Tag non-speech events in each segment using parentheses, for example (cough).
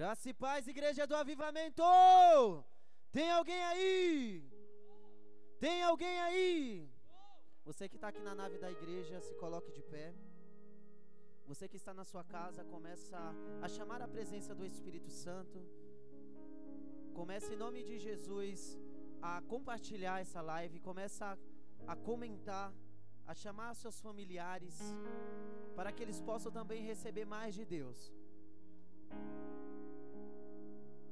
Graça e paz, igreja do avivamento! Tem alguém aí? Tem alguém aí? Você que está aqui na nave da igreja, se coloque de pé. Você que está na sua casa, começa a chamar a presença do Espírito Santo. Comece em nome de Jesus a compartilhar essa live, começa a, a comentar, a chamar seus familiares, para que eles possam também receber mais de Deus.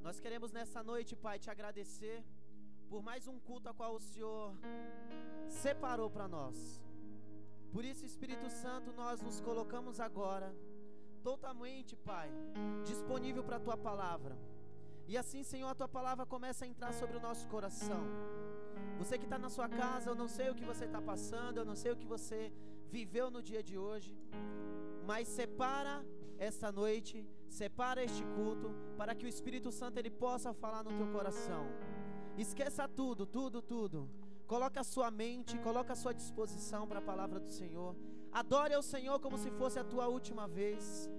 Nós queremos nessa noite, Pai, te agradecer por mais um culto a qual o Senhor separou para nós. Por isso, Espírito Santo, nós nos colocamos agora totalmente, Pai, disponível para a tua palavra. E assim, Senhor, a tua palavra começa a entrar sobre o nosso coração. Você que está na sua casa, eu não sei o que você está passando, eu não sei o que você viveu no dia de hoje, mas separa esta noite, separa este culto, para que o Espírito Santo ele possa falar no teu coração. Esqueça tudo, tudo, tudo. Coloque a sua mente, coloque a sua disposição para a palavra do Senhor. Adore ao Senhor como se fosse a tua última vez.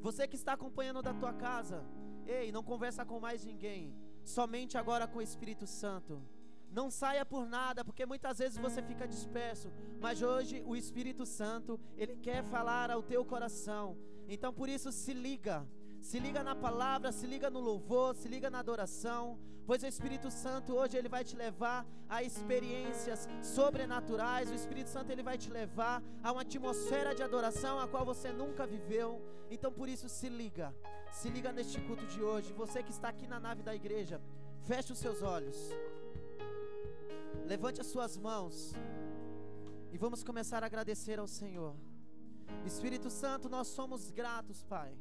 Você que está acompanhando da tua casa, ei, não conversa com mais ninguém, somente agora com o Espírito Santo. Não saia por nada, porque muitas vezes você fica disperso, mas hoje o Espírito Santo, ele quer falar ao teu coração. Então por isso se liga. Se liga na palavra, se liga no louvor, se liga na adoração, pois o Espírito Santo hoje ele vai te levar a experiências sobrenaturais. O Espírito Santo ele vai te levar a uma atmosfera de adoração a qual você nunca viveu. Então por isso se liga. Se liga neste culto de hoje. Você que está aqui na nave da igreja, feche os seus olhos. Levante as suas mãos e vamos começar a agradecer ao Senhor. Espírito Santo, nós somos gratos, Pai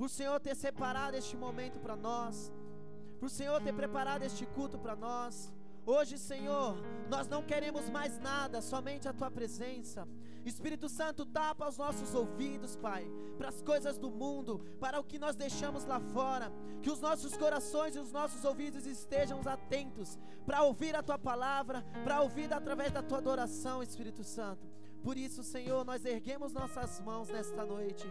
por Senhor ter separado este momento para nós, por Senhor ter preparado este culto para nós. Hoje, Senhor, nós não queremos mais nada, somente a tua presença. Espírito Santo, tapa os nossos ouvidos, Pai, para as coisas do mundo, para o que nós deixamos lá fora. Que os nossos corações e os nossos ouvidos estejam atentos para ouvir a tua palavra, para ouvir através da tua adoração, Espírito Santo. Por isso, Senhor, nós erguemos nossas mãos nesta noite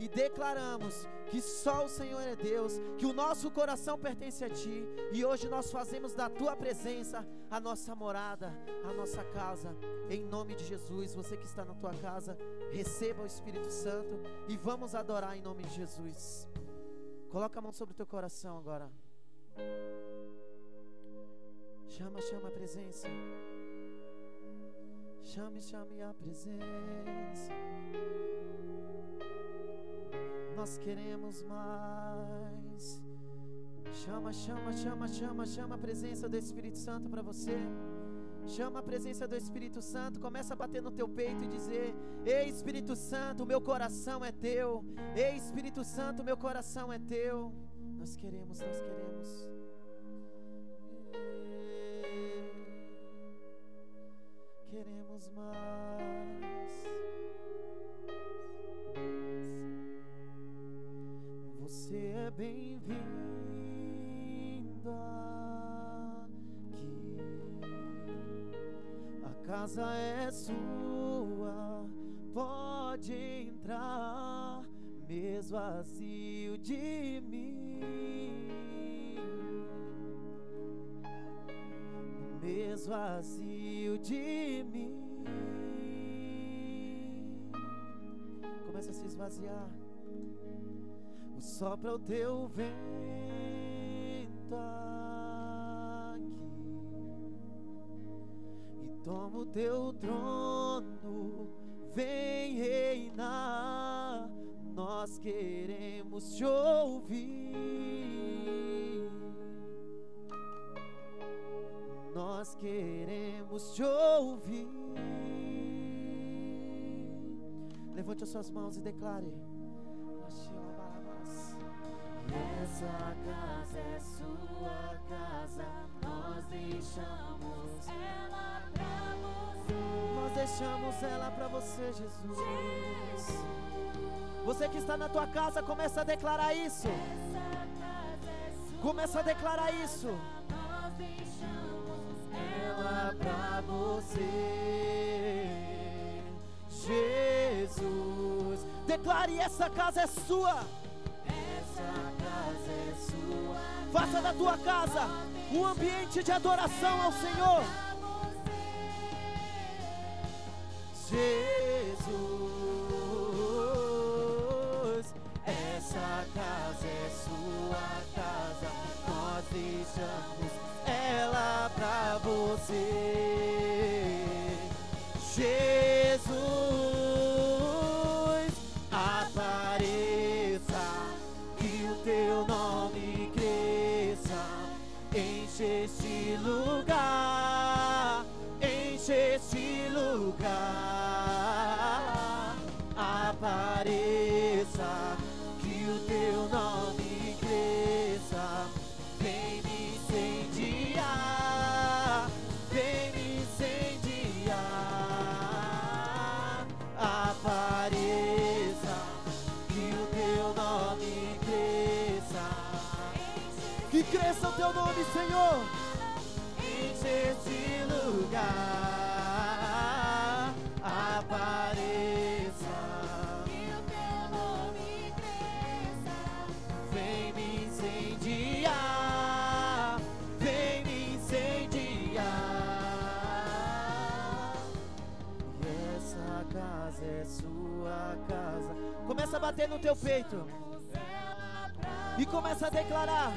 e declaramos que só o Senhor é Deus, que o nosso coração pertence a Ti, e hoje nós fazemos da Tua presença a nossa morada, a nossa casa, em nome de Jesus. Você que está na tua casa, receba o Espírito Santo e vamos adorar em nome de Jesus. Coloca a mão sobre o teu coração agora. Chama, chama a presença. Chame, chame a presença nós queremos mais. Chama, chama, chama, chama, chama a presença do Espírito Santo para você. Chama a presença do Espírito Santo, começa a bater no teu peito e dizer: Ei Espírito Santo, meu coração é teu. Ei Espírito Santo, meu coração é teu. Nós queremos, nós queremos. Queremos mais. Você é bem-vindo aqui. A casa é sua, pode entrar, mesmo vazio de mim. Mesmo vazio de mim. Começa a se esvaziar sopra o teu vento aqui e toma o teu trono, vem reinar. Nós queremos te ouvir. Nós queremos te ouvir. Levante as suas mãos e declare. Essa casa é sua casa, nós deixamos ela pra você. Nós deixamos ela pra você, Jesus. Jesus. Você que está na tua casa, começa a declarar isso. É começa a declarar isso. Pra você. Jesus. Declare essa casa é sua. Faça da tua casa um ambiente de adoração ao Senhor. Jesus, teu peito e começa a declarar: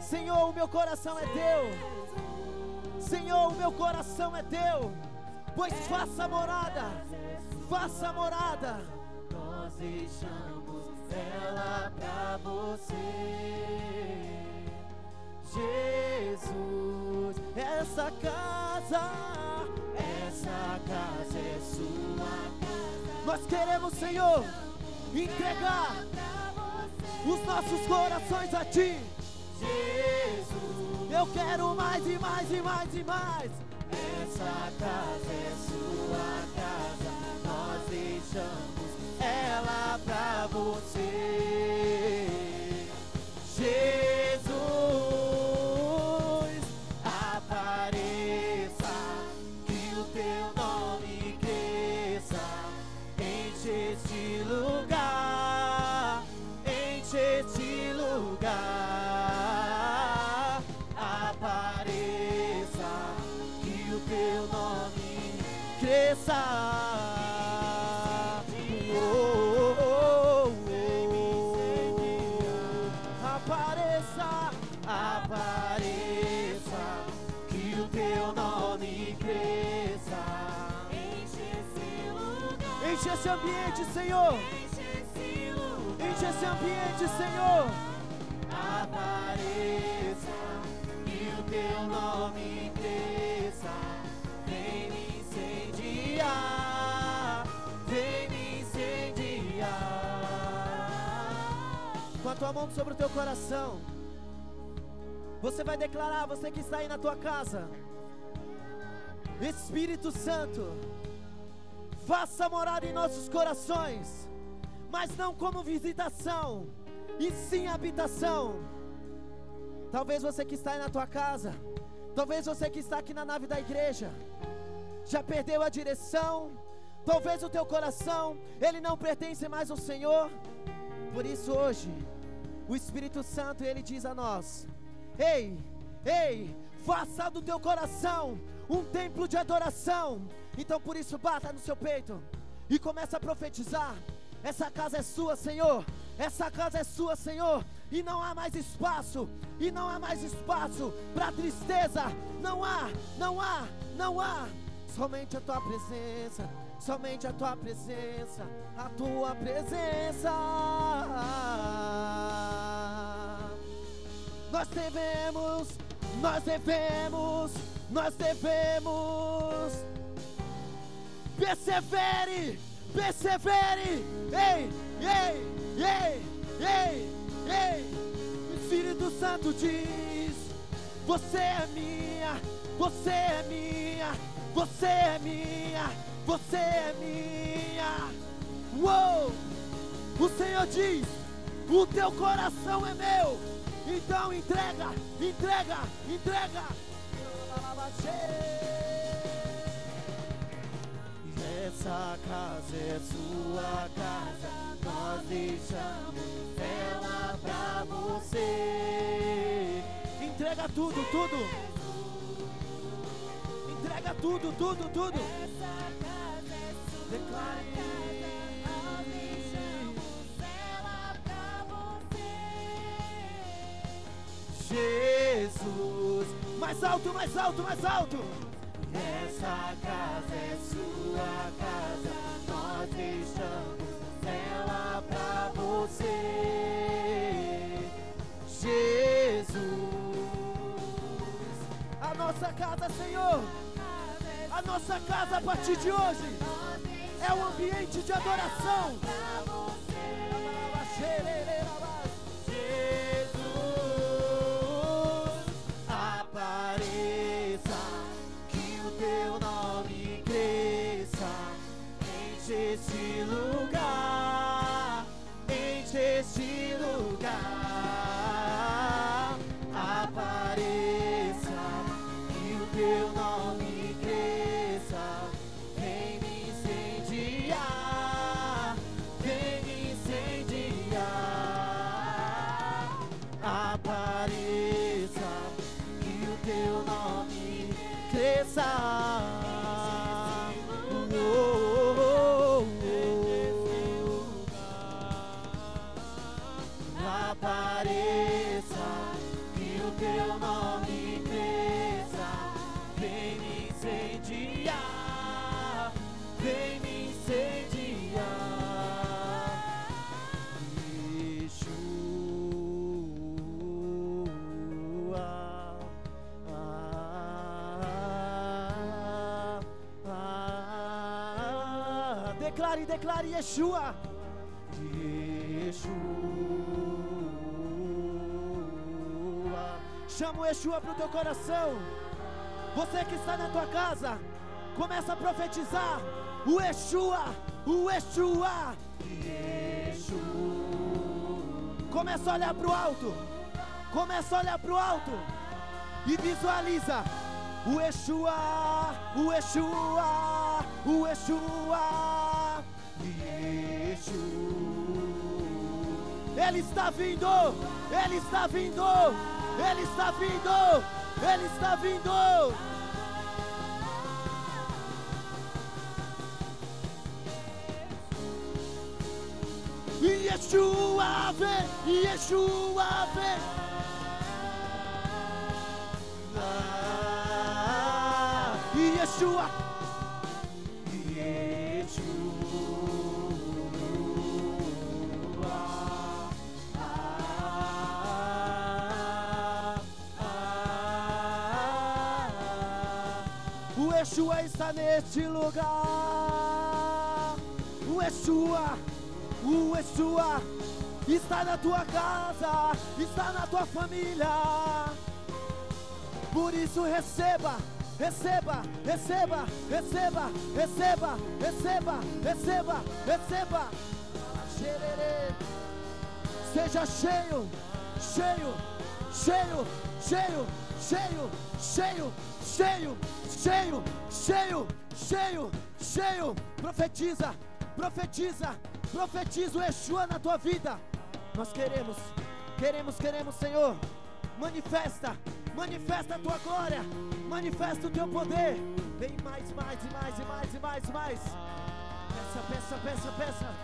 Senhor, o meu coração é teu. Senhor, o meu coração é teu. Pois faça morada, faça morada. Nós deixamos ela pra você. Jesus, essa casa, essa casa é sua casa. Nós queremos, Senhor, entregar os nossos corações a Ti. Jesus, eu quero mais e mais e mais e mais. Essa casa é sua ambiente, Senhor. Enche esse lugar. Enche esse ambiente, Senhor. Apareça. Que o teu nome cresça. Vem me incendiar. Vem me incendiar. Com a tua mão sobre o teu coração. Você vai declarar, você que está aí na tua casa. Espírito Santo, faça morada em nossos corações, mas não como visitação, e sim habitação. Talvez você que está aí na tua casa, talvez você que está aqui na nave da igreja, já perdeu a direção, talvez o teu coração, ele não pertence mais ao Senhor. Por isso hoje, o Espírito Santo ele diz a nós: Ei, ei, faça do teu coração um templo de adoração. Então por isso bata no seu peito e começa a profetizar. Essa casa é sua, Senhor. Essa casa é sua, Senhor. E não há mais espaço. E não há mais espaço para tristeza. Não há, não há, não há. Somente a tua presença. Somente a tua presença. A tua presença. Nós devemos, nós devemos, nós devemos. Persevere, persevere. Ei, ei, ei, ei, ei. O Espírito Santo diz: Você é minha, você é minha, você é minha, você é minha. Uou! O Senhor diz: O teu coração é meu. Então entrega, entrega, entrega. Essa casa é sua casa, nós deixamos ela pra você. Entrega tudo, tudo. Entrega tudo, tudo, tudo. Essa casa é sua Declare. casa, nós deixamos ela pra você. Jesus. Mais alto, mais alto, mais alto. Essa casa é sua casa, nós deixamos ela pra você. Jesus. A nossa casa, Senhor. A nossa casa a partir de hoje é um ambiente de adoração. Jesus, teu nome cresça, enche este lugar, enche este lugar. Declare, Yeshua. Yeshua. Chama o Yeshua para o teu coração. Você que está na tua casa, começa a profetizar. O Yeshua, o Yeshua. Começa a olhar para o alto. Começa a olhar para o alto. E visualiza. O Yeshua, o Yeshua, o Yeshua. Ele está vindo, Ele está vindo, Ele está vindo, Ele está vindo. Yeshua vem, Yeshua vem. Ah, Yeshua. Está neste lugar. O Yeshua, o Yeshua está na tua casa, está na tua família. Por isso receba, receba, receba, receba, receba, receba, receba, receba. Seja cheio, cheio, cheio, cheio, cheio, cheio, cheio, cheio, cheio, cheio, cheio. Profetiza, profetiza, profetiza o Yeshua na tua vida. Nós queremos, queremos, queremos, Senhor. Manifesta, manifesta a tua glória, manifesta o teu poder. Vem mais, mais e mais e mais e mais e mais. Peça, peça, peça, peça.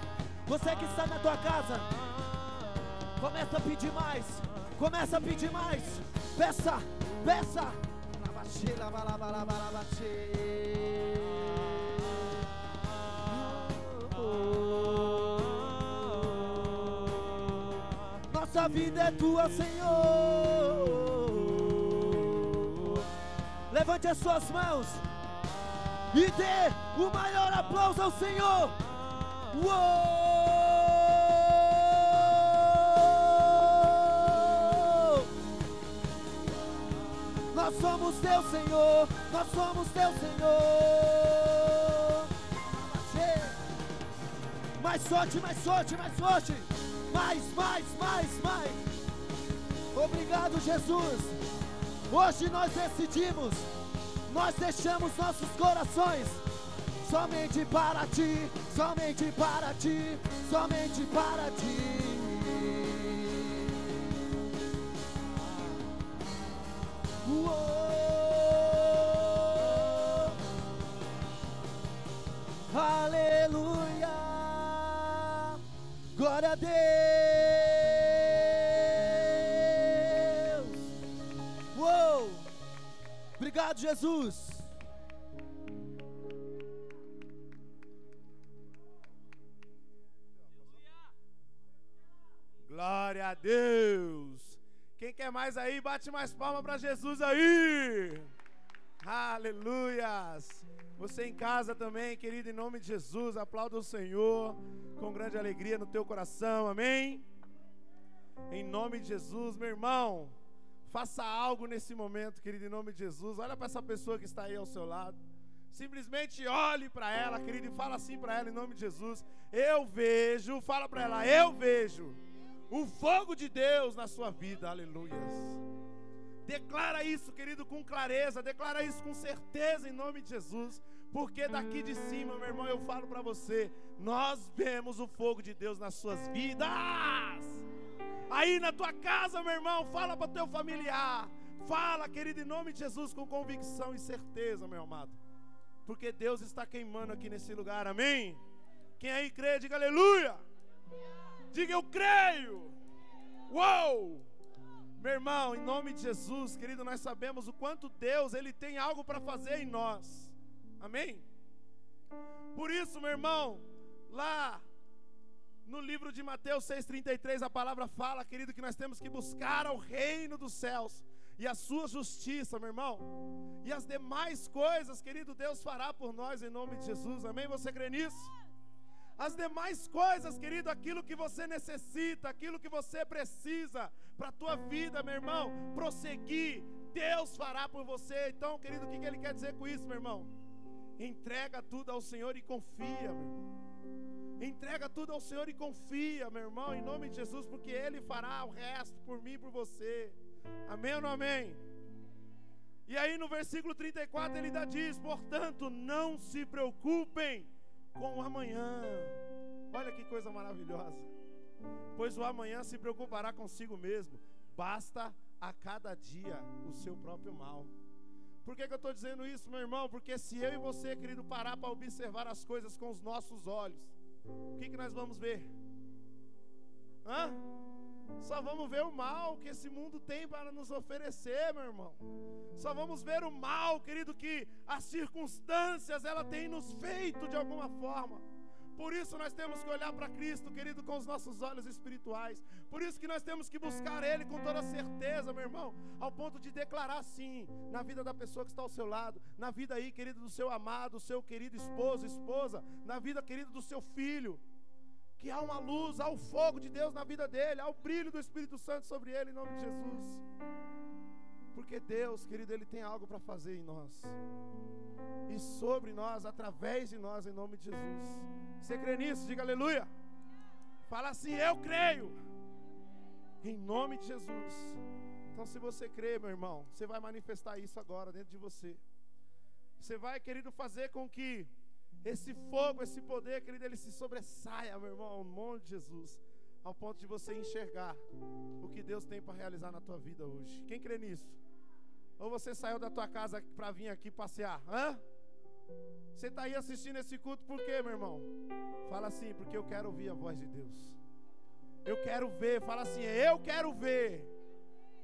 Você que está na tua casa, começa a pedir mais, começa a pedir mais. Peça, peça. Nossa vida é tua, Senhor. Levante as suas mãos e dê o maior aplauso ao Senhor. Uou! Senhor, nós somos teu Senhor. Mais sorte, mais sorte, mais sorte. Mais, mais, mais, mais. Obrigado, Jesus. Hoje nós decidimos, nós deixamos nossos corações somente para ti, somente para ti, somente para ti. Jesus. Glória a Deus. Quem quer mais aí, bate mais palma para Jesus aí. Aleluias. Você em casa também, querido, em nome de Jesus, aplauda o Senhor com grande alegria no teu coração. Amém. Em nome de Jesus, meu irmão, faça algo nesse momento, querido, em nome de Jesus. Olha para essa pessoa que está aí ao seu lado. Simplesmente olhe para ela, querido, e fala assim para ela em nome de Jesus. Eu vejo, fala para ela, eu vejo o fogo de Deus na sua vida. Aleluias. Declara isso, querido, com clareza, declara isso com certeza em nome de Jesus, porque daqui de cima, meu irmão, eu falo para você, nós vemos o fogo de Deus nas suas vidas. Aí na tua casa, meu irmão, fala para teu familiar. Fala, querido, em nome de Jesus, com convicção e certeza, meu amado. Porque Deus está queimando aqui nesse lugar, amém? Quem aí crê, diga aleluia. Diga eu creio. Uou! Meu irmão, em nome de Jesus, querido, nós sabemos o quanto Deus, ele tem algo para fazer em nós. Amém? Por isso, meu irmão, lá no livro de Mateus 6:33 a palavra fala, querido, que nós temos que buscar ao reino dos céus e a sua justiça, meu irmão. E as demais coisas, querido, Deus fará por nós em nome de Jesus. Amém? Você crê nisso? As demais coisas, querido, aquilo que você necessita, aquilo que você precisa para a tua vida, meu irmão, prosseguir, Deus fará por você. Então, querido, o que ele quer dizer com isso, meu irmão? Entrega tudo ao Senhor e confia, meu irmão. Entrega tudo ao Senhor e confia, meu irmão, em nome de Jesus, porque Ele fará o resto por mim e por você. Amém ou não amém? E aí no versículo 34 ele ainda diz: portanto, não se preocupem com o amanhã. Olha que coisa maravilhosa. Pois o amanhã se preocupará consigo mesmo. Basta a cada dia o seu próprio mal. Por que, que eu estou dizendo isso, meu irmão? Porque se eu e você, querido, parar para observar as coisas com os nossos olhos, o que, que nós vamos ver? Hã? Só vamos ver o mal que esse mundo tem para nos oferecer, meu irmão. Só vamos ver o mal, querido, que as circunstâncias ela tem nos feito de alguma forma. Por isso nós temos que olhar para Cristo, querido, com os nossos olhos espirituais. Por isso que nós temos que buscar Ele com toda certeza, meu irmão, ao ponto de declarar sim na vida da pessoa que está ao seu lado, na vida aí, querido, do seu amado, do seu querido esposo, esposa, na vida, querido, do seu filho que há uma luz, há o fogo de Deus na vida dele, há o brilho do Espírito Santo sobre ele, em nome de Jesus. Porque Deus, querido, Ele tem algo para fazer em nós. E sobre nós, através de nós, em nome de Jesus. Você crê nisso? Diga aleluia. Fala assim, eu creio. Em nome de Jesus. Então, se você crê, meu irmão, você vai manifestar isso agora dentro de você. Você vai, querido, fazer com que esse fogo, esse poder, querido, ele se sobressaia, meu irmão, ao nome de Jesus, ao ponto de você enxergar o que Deus tem para realizar na tua vida hoje. Quem crê nisso? Ou você saiu da tua casa para vir aqui passear? Hã? Você está aí assistindo esse culto por quê, meu irmão? Fala assim, porque eu quero ouvir a voz de Deus. Eu quero ver, fala assim, eu quero ver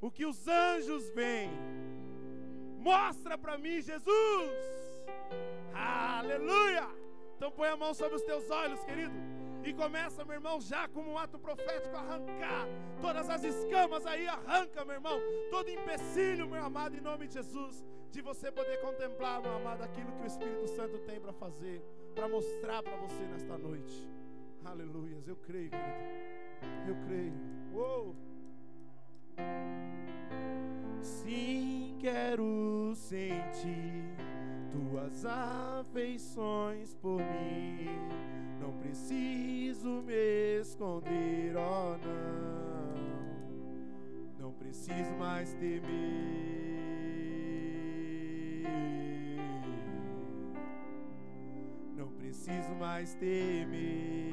o que os anjos veem. Mostra para mim, Jesus. Aleluia! Então põe a mão sobre os teus olhos, querido. E começa, meu irmão, já como um ato profético, arrancar todas as escamas aí, arranca, meu irmão, todo empecilho, meu amado, em nome de Jesus, de você poder contemplar, meu amado, aquilo que o Espírito Santo tem para fazer, para mostrar para você nesta noite. Aleluias, eu creio, querido. Eu creio. Uou! Sim, quero sentir tuas afeições por mim. Não preciso me esconder, oh não. Não preciso mais temer. Não preciso mais temer.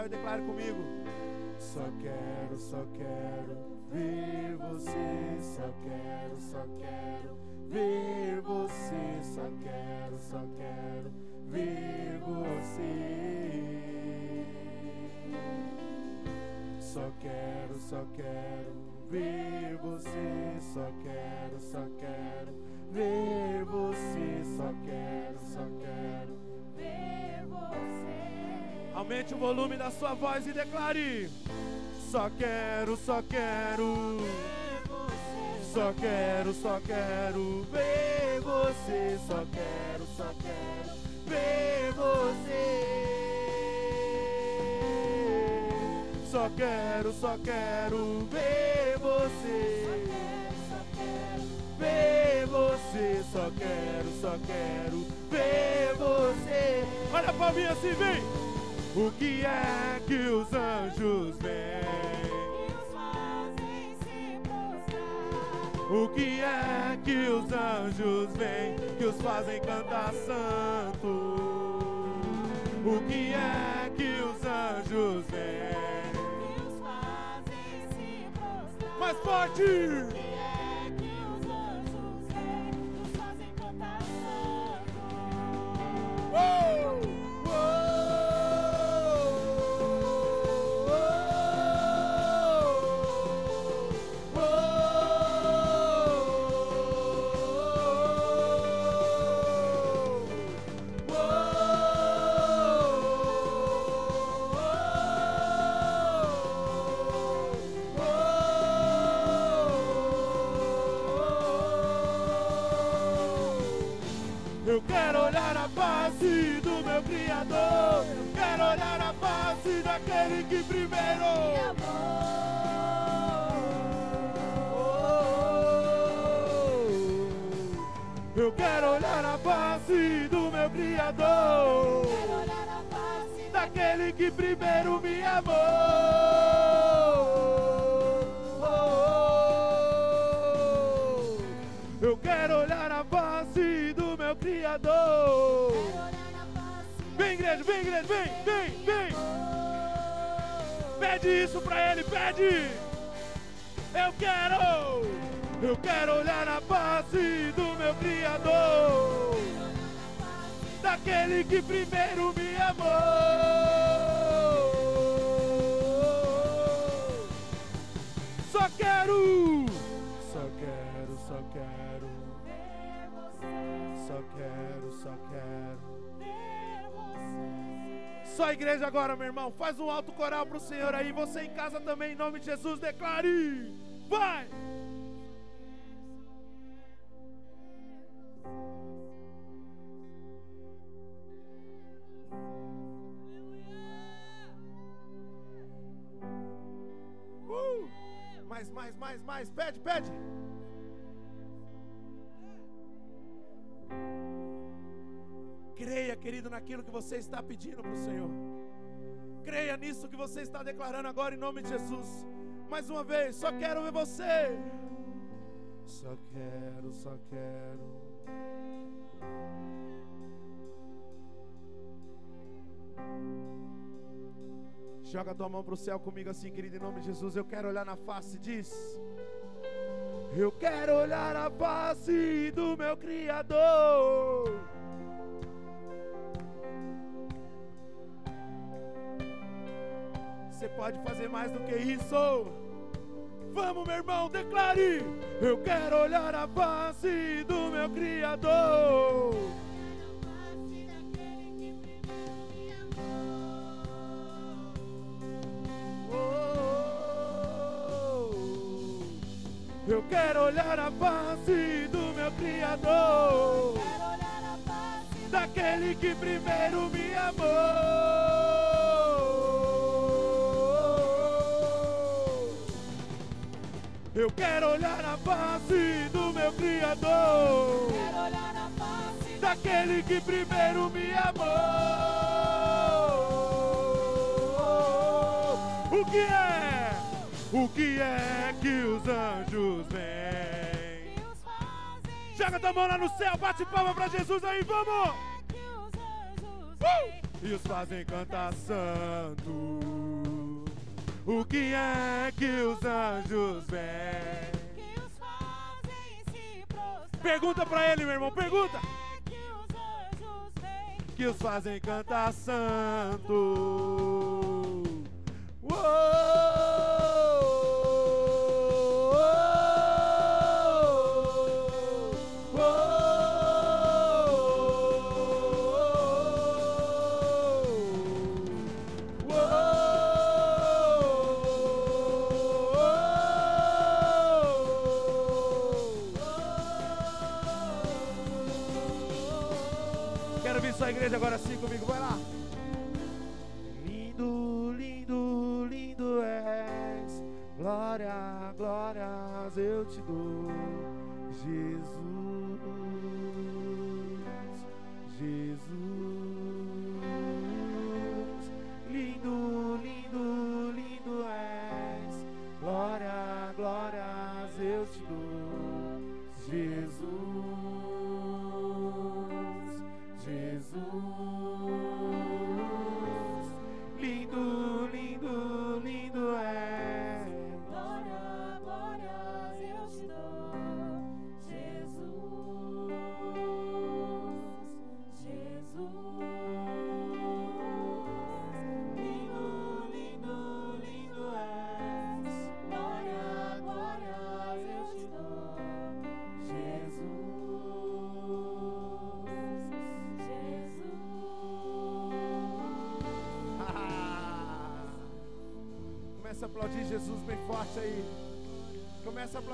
Céu e declare comigo. Só quero, só quero ver você, só quero, só quero ver você, só quero, só quero ver você. Só quero, só quero ver você, só quero, só quero ver você, só quero, só quero. Aumente o volume da sua voz e declare: Só quero, só quero, só quero, só quero ver você, só quero, só quero ver você. Só quero, só quero ver você. Só quero, Ver você, só quero, só quero ver você. Olha pra mim assim, vem. O que é que os anjos veem? os fazem se prostrar. O que é que os anjos veem que os fazem cantar santo? O que é que os anjos veem? Os fazem se prostrar. Mais forte! Eu quero olhar a face do meu Criador. Daquele que primeiro me amou. Eu quero olhar a face do meu Criador. Vem, igreja, vem, igreja, vem. Pede isso pra ele, pede. Eu quero, eu quero olhar a face do meu Criador. Daquele que primeiro me amou. Só quero, você. Só a igreja agora, meu irmão. Faz um alto coral pro Senhor aí. Você em casa também, em nome de Jesus, declare. Vai! Uh! Mais, mais, mais, mais. Pede, pede. Creia, querido, naquilo que você está pedindo para o Senhor. Creia nisso que você está declarando agora em nome de Jesus. Mais uma vez, só quero ver você. Só quero, só quero. Joga tua mão para o céu comigo assim, querido, em nome de Jesus. Eu quero olhar na face, diz. Eu quero olhar a face do meu Criador. Você pode fazer mais do que isso. Vamos, meu irmão, declare. Eu quero olhar a face do meu Criador. Oh, Eu quero olhar a face do meu Criador, daquele que primeiro me amou. Eu quero olhar a face do meu Criador, Quero olhar a face daquele que primeiro me amou. O que é? O que é que os anjos fazem Joga tua mão lá no céu, bate palma pra Jesus aí, vamos! anjos Uh! E os fazem cantar santo. O que é que os anjos veem? que os fazem se prostrar. Pergunta pra ele, meu irmão, pergunta! que os anjos vêm Que os fazem cantar santo. Quero te dou.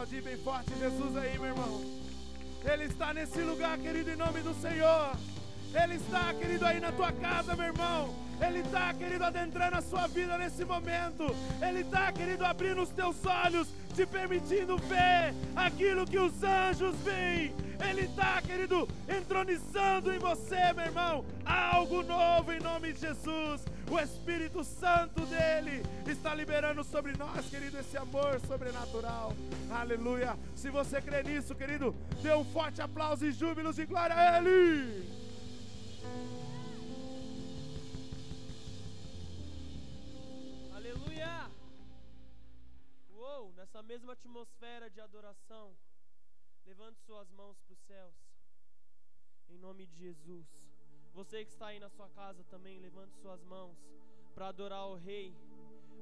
Aplaudir bem forte Jesus aí, meu irmão. Ele está nesse lugar, querido, em nome do Senhor. Ele está, querido, aí na tua casa, meu irmão. Ele está, querido, adentrando a sua vida nesse momento. Ele está, querido, abrindo os teus olhos, te permitindo ver aquilo que os anjos veem. Ele está, querido, entronizando em você, meu irmão, algo novo em nome de Jesus. O Espírito Santo dele está liberando sobre nós, querido, esse amor sobrenatural. Aleluia. Se você crê nisso, querido, dê um forte aplauso e júbilos de glória a ele. Aleluia! Uou, nessa mesma atmosfera de adoração, levante suas mãos para os céus. Em nome de Jesus. Você que está aí na sua casa também, levante suas mãos para adorar o Rei,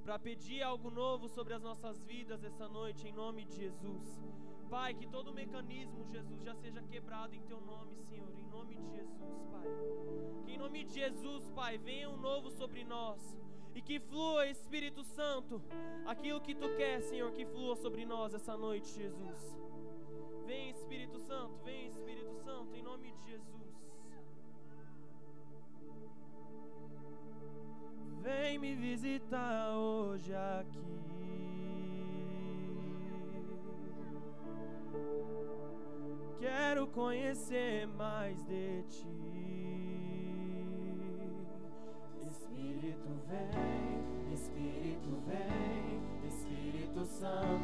para pedir algo novo sobre as nossas vidas essa noite, em nome de Jesus. Pai, que todo mecanismo, Jesus, já seja quebrado em teu nome, Senhor, em nome de Jesus, Pai. Que em nome de Jesus, Pai, venha um novo sobre nós. E que flua, Espírito Santo, aquilo que tu quer, Senhor, que flua sobre nós essa noite, Jesus. Vem, Espírito Santo, Vem me visitar hoje aqui. Quero conhecer mais de ti. Espírito vem, Espírito vem, Espírito Santo.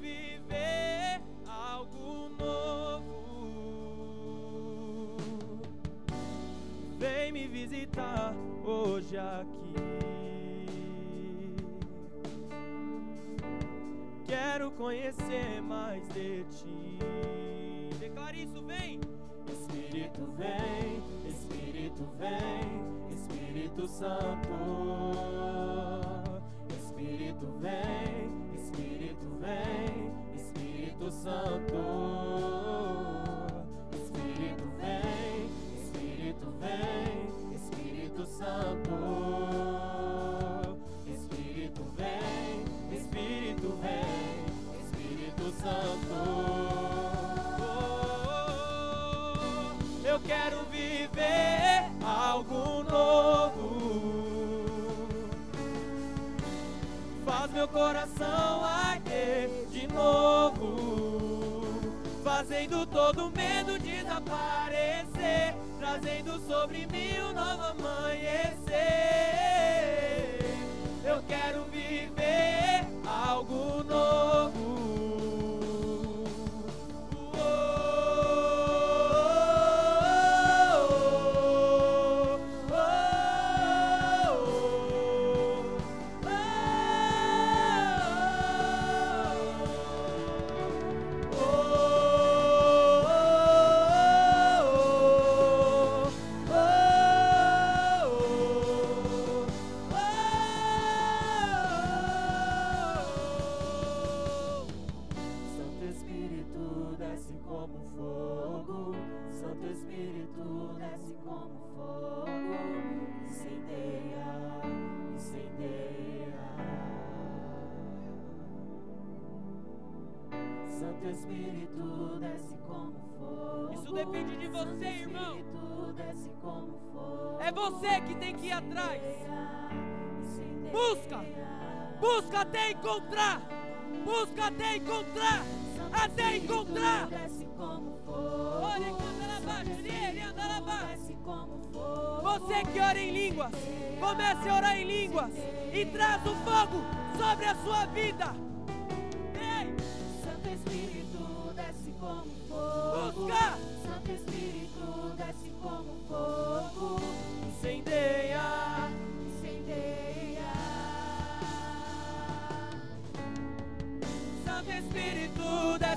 Visitar hoje aqui. Quero conhecer mais de ti. Declare isso, vem. Espírito vem, Espírito vem, Espírito Santo. Espírito vem, Espírito vem, Espírito Santo. Coração arder de novo, fazendo todo medo desaparecer, trazendo sobre mim um novo encontrar. Busca até encontrar. Até encontrar. Você que ora em línguas, comece a orar em línguas e traz o fogo sobre a sua vida. Ei, Santo Espírito desce como fogo. busca,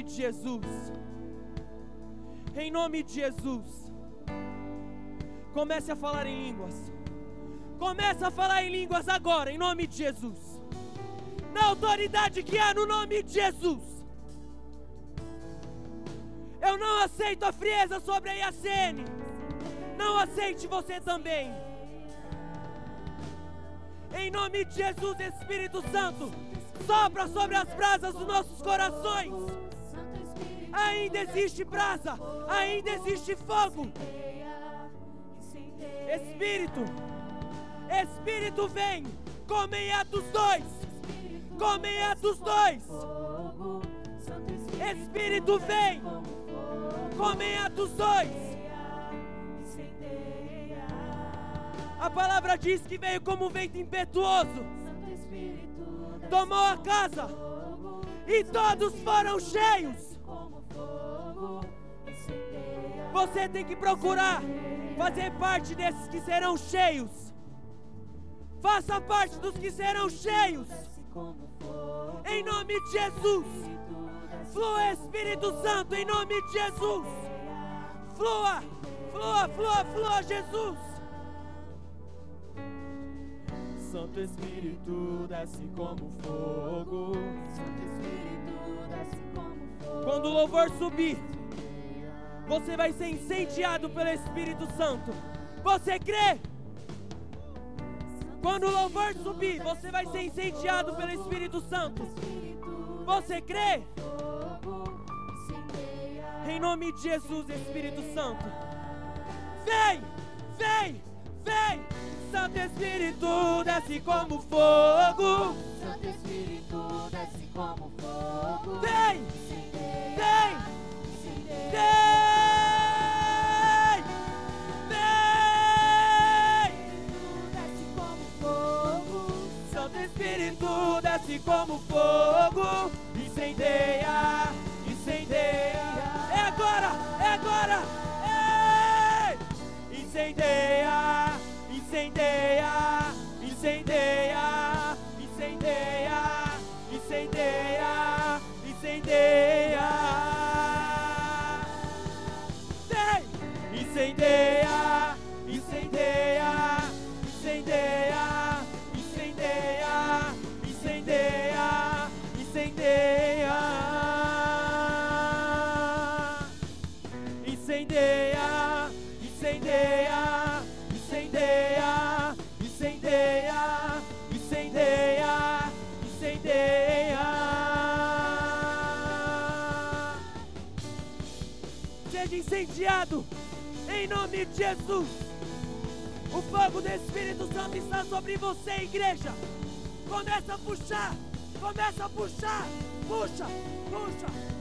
Nome de Jesus. Em nome de Jesus. Comece a falar em línguas. Comece a falar em línguas agora, em nome de Jesus. Na autoridade que há no nome de Jesus. Eu não aceito a frieza sobre a IACN. não aceite você também. Em nome de Jesus, Espírito Santo, sopra sobre as brasas dos nossos corações. Ainda existe brasa, ainda existe fogo. Espírito, Espírito vem, como em Atos 2, Espírito, como em Atos 2. fogo. Santo Espírito, vem, Atos 2. Incendeia. A palavra diz que veio como um vento impetuoso, tomou a casa e todos foram cheios. Você tem que procurar fazer parte desses que serão cheios. Faça parte dos que serão cheios. Em nome de Jesus. Flua Espírito Santo em nome de Jesus. Flua, flua, flua, flua, Jesus. Santo Espírito desce como fogo. Santo Espírito, desce como fogo. Quando o louvor subir, você vai ser incendiado pelo Espírito Santo. Você crê? Quando o louvor subir, você vai ser incendiado pelo Espírito Santo. Você crê? Em nome de Jesus, Espírito Santo. Vem, vem, vem. Santo Espírito desce como fogo. Santo Espírito, desce como fogo. Vem, vem. Vem. Santo Espírito desce como fogo. Incendeia, incendeia. É agora, é agora. Ei! Incendeia, incendeia, incendeia, incendeia, incendeia, incendeia. Vem! Incendeia, incendiado em nome de Jesus. O fogo do Espírito Santo está sobre você, igreja. Começa a puxar, começa a puxar, puxa, puxa.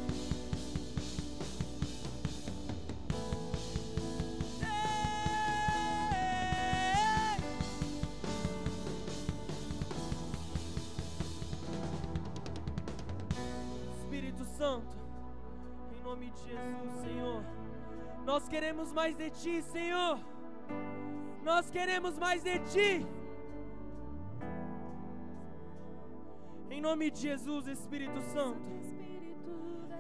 Queremos mais de Ti, Senhor. Nós queremos mais de Ti. Em nome de Jesus, Espírito Santo,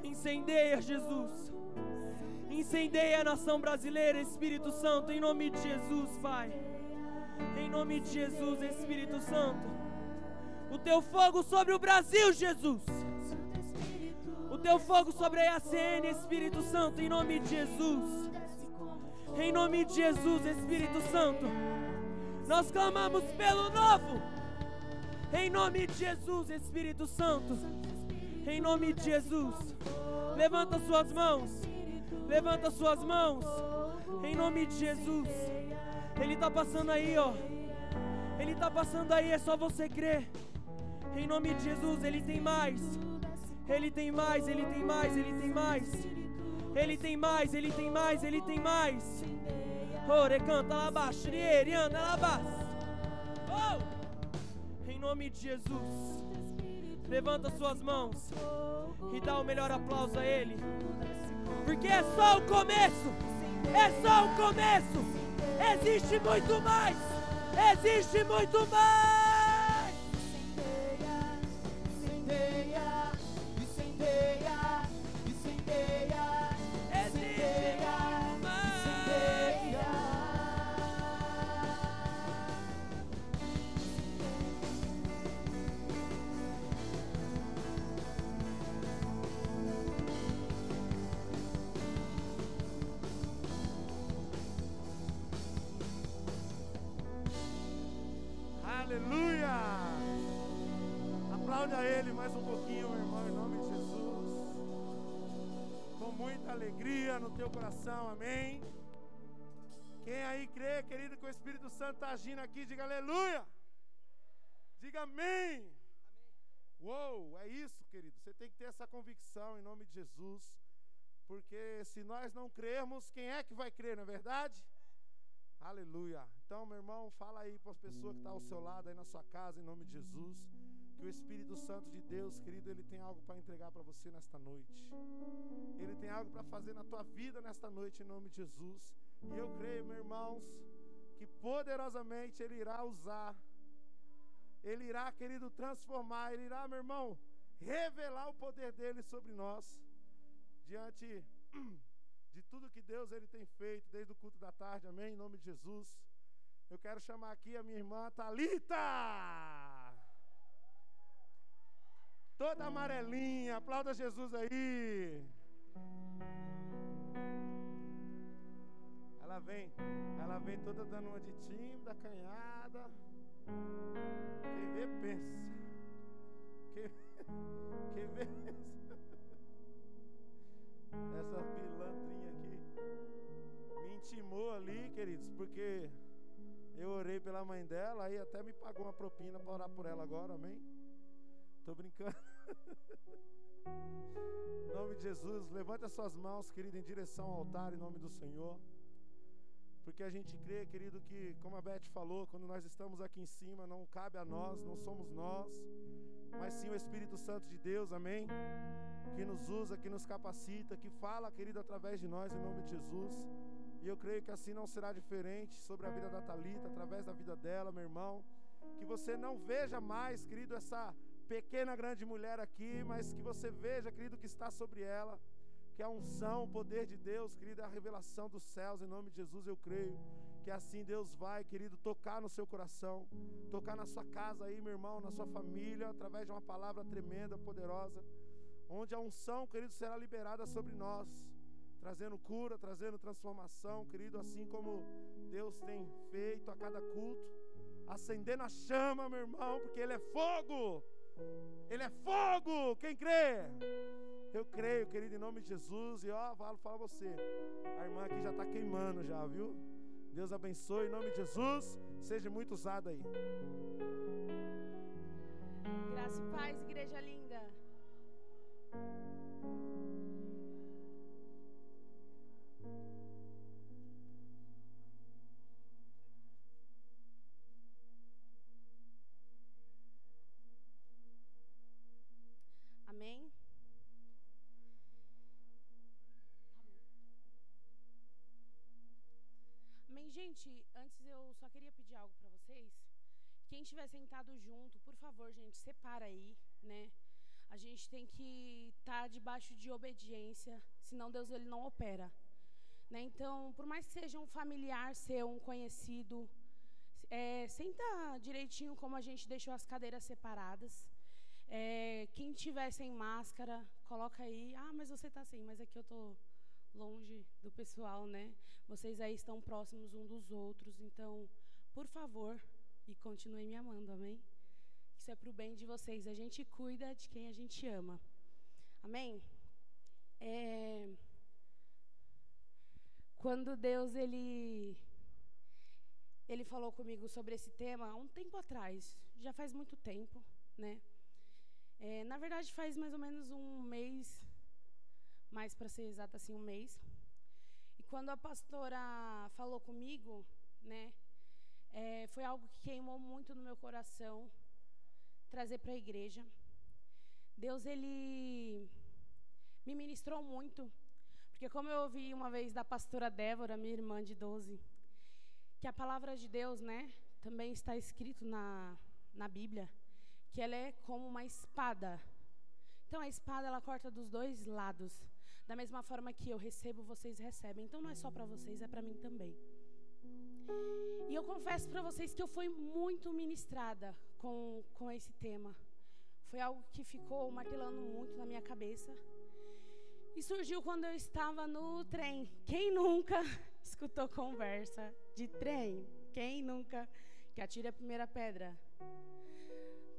incendeia, Jesus. Incendeia a nação brasileira, Espírito Santo, em nome de Jesus, Pai. Em nome de Jesus, Espírito Santo. O teu fogo sobre o Brasil, Jesus. O teu fogo sobre a IACN, Espírito Santo, em nome de Jesus. Em nome de Jesus, Espírito Santo. Nós clamamos pelo novo. Em nome de Jesus, Espírito Santo. Em nome de Jesus. Levanta suas mãos. Levanta suas mãos. Em nome de Jesus. Ele está passando aí, ó. Ele está passando aí, é só você crer. Em nome de Jesus, ele tem mais. Ele tem mais, ele tem mais, ele tem mais. Ele tem mais, ele tem mais, ele tem mais. Ore, canta lá abaixo, anda lá abaixo. Oh! Em nome de Jesus, levanta suas mãos e dá o melhor aplauso a Ele. Porque é só o começo, é só o começo. Existe muito mais, existe muito mais. Incendeia, incendeia, Aplaude a Ele mais um pouquinho, meu irmão, em nome de Jesus. Com muita alegria no teu coração, amém. Quem aí crê, querido, que o Espírito Santo está agindo aqui, diga aleluia. Diga amém. Uou, é isso, querido. Você tem que ter essa convicção em nome de Jesus. Porque se nós não crermos, quem é que vai crer, não é verdade? Aleluia. Então, meu irmão, fala aí para as pessoas que estão tá ao seu lado, aí na sua casa, em nome de Jesus. Que o Espírito Santo de Deus, querido, ele tem algo para entregar para você nesta noite. Ele tem algo para fazer na tua vida nesta noite, em nome de Jesus. E eu creio, meus irmãos, que poderosamente Ele irá usar, Ele irá, querido, transformar, Ele irá, meu irmão, revelar o poder dele sobre nós, diante (clears throat) de tudo que Deus ele tem feito desde o culto da tarde, amém? Em nome de Jesus. Eu quero chamar aqui a minha irmã Talita. Toda amarelinha, aplauda Jesus aí. Ela vem, ela vem toda dando uma de tímida, acanhada. Quem vê, pensa. Quem, (laughs) quem vê, pensa. Essa pilantrinha aqui me intimou ali, queridos, porque eu orei pela mãe dela, aí até me pagou uma propina para orar por ela agora, amém? Tô brincando. Em (laughs) nome de Jesus, levante as suas mãos, querido, em direção ao altar, em nome do Senhor. Porque a gente crê, querido, que, como a Beth falou, quando nós estamos aqui em cima, não cabe a nós, não somos nós, mas sim o Espírito Santo de Deus, amém? Que nos usa, que nos capacita, que fala, querido, através de nós, em nome de Jesus. E eu creio que assim não será diferente sobre a vida da Talita, através da vida dela, meu irmão. Que você não veja mais, querido, essa pequena grande mulher aqui, mas que você veja, querido, que está sobre ela que a unção, o poder de Deus, querido, é a revelação dos céus, em nome de Jesus eu creio. Que assim Deus vai, querido, tocar no seu coração, tocar na sua casa aí, meu irmão, na sua família, através de uma palavra tremenda, poderosa, onde a unção, querido, será liberada sobre nós, trazendo cura, trazendo transformação, querido, assim como Deus tem feito a cada culto, acendendo a chama, meu irmão, porque Ele é fogo, Ele é fogo, quem crê? Eu creio, querido, em nome de Jesus. E ó, falo para você. A irmã aqui já está queimando já, viu? Deus abençoe em nome de Jesus. Seja muito usado aí. Graça e paz, igreja linda. Gente, antes eu só queria pedir algo para vocês. Quem estiver sentado junto, por favor, gente, separa aí, né? A gente tem que estar tá debaixo de obediência, senão Deus ele não opera. Né? Então, por mais que seja um familiar seu, um conhecido, é, senta direitinho como a gente deixou as cadeiras separadas. É, quem tiver sem máscara, coloca aí. Ah, mas você está sem, mas aqui eu tô longe do pessoal, né? Vocês aí estão próximos um dos outros, então, por favor, e continue me amando, amém? Isso é para o bem de vocês. A gente cuida de quem a gente ama, amém? É... Quando Deus ele ele falou comigo sobre esse tema há um tempo atrás, já faz muito tempo, né? É, na verdade, faz mais ou menos um mês mais para ser exata assim, um mês. E quando a pastora falou comigo, né, é, foi algo que queimou muito no meu coração trazer para a igreja. Deus ele me ministrou muito, porque como eu ouvi uma vez da pastora Débora, minha irmã de 12, que a palavra de Deus, né, também está escrito na, na Bíblia, que ela é como uma espada. Então a espada ela corta dos dois lados. Da mesma forma que eu recebo, vocês recebem. Então não é só para vocês, é para mim também. E eu confesso para vocês que eu fui muito ministrada com, com esse tema. Foi algo que ficou martelando muito na minha cabeça. E surgiu quando eu estava no trem. Quem nunca (laughs) escutou conversa de trem? Quem nunca? Que atire a primeira pedra.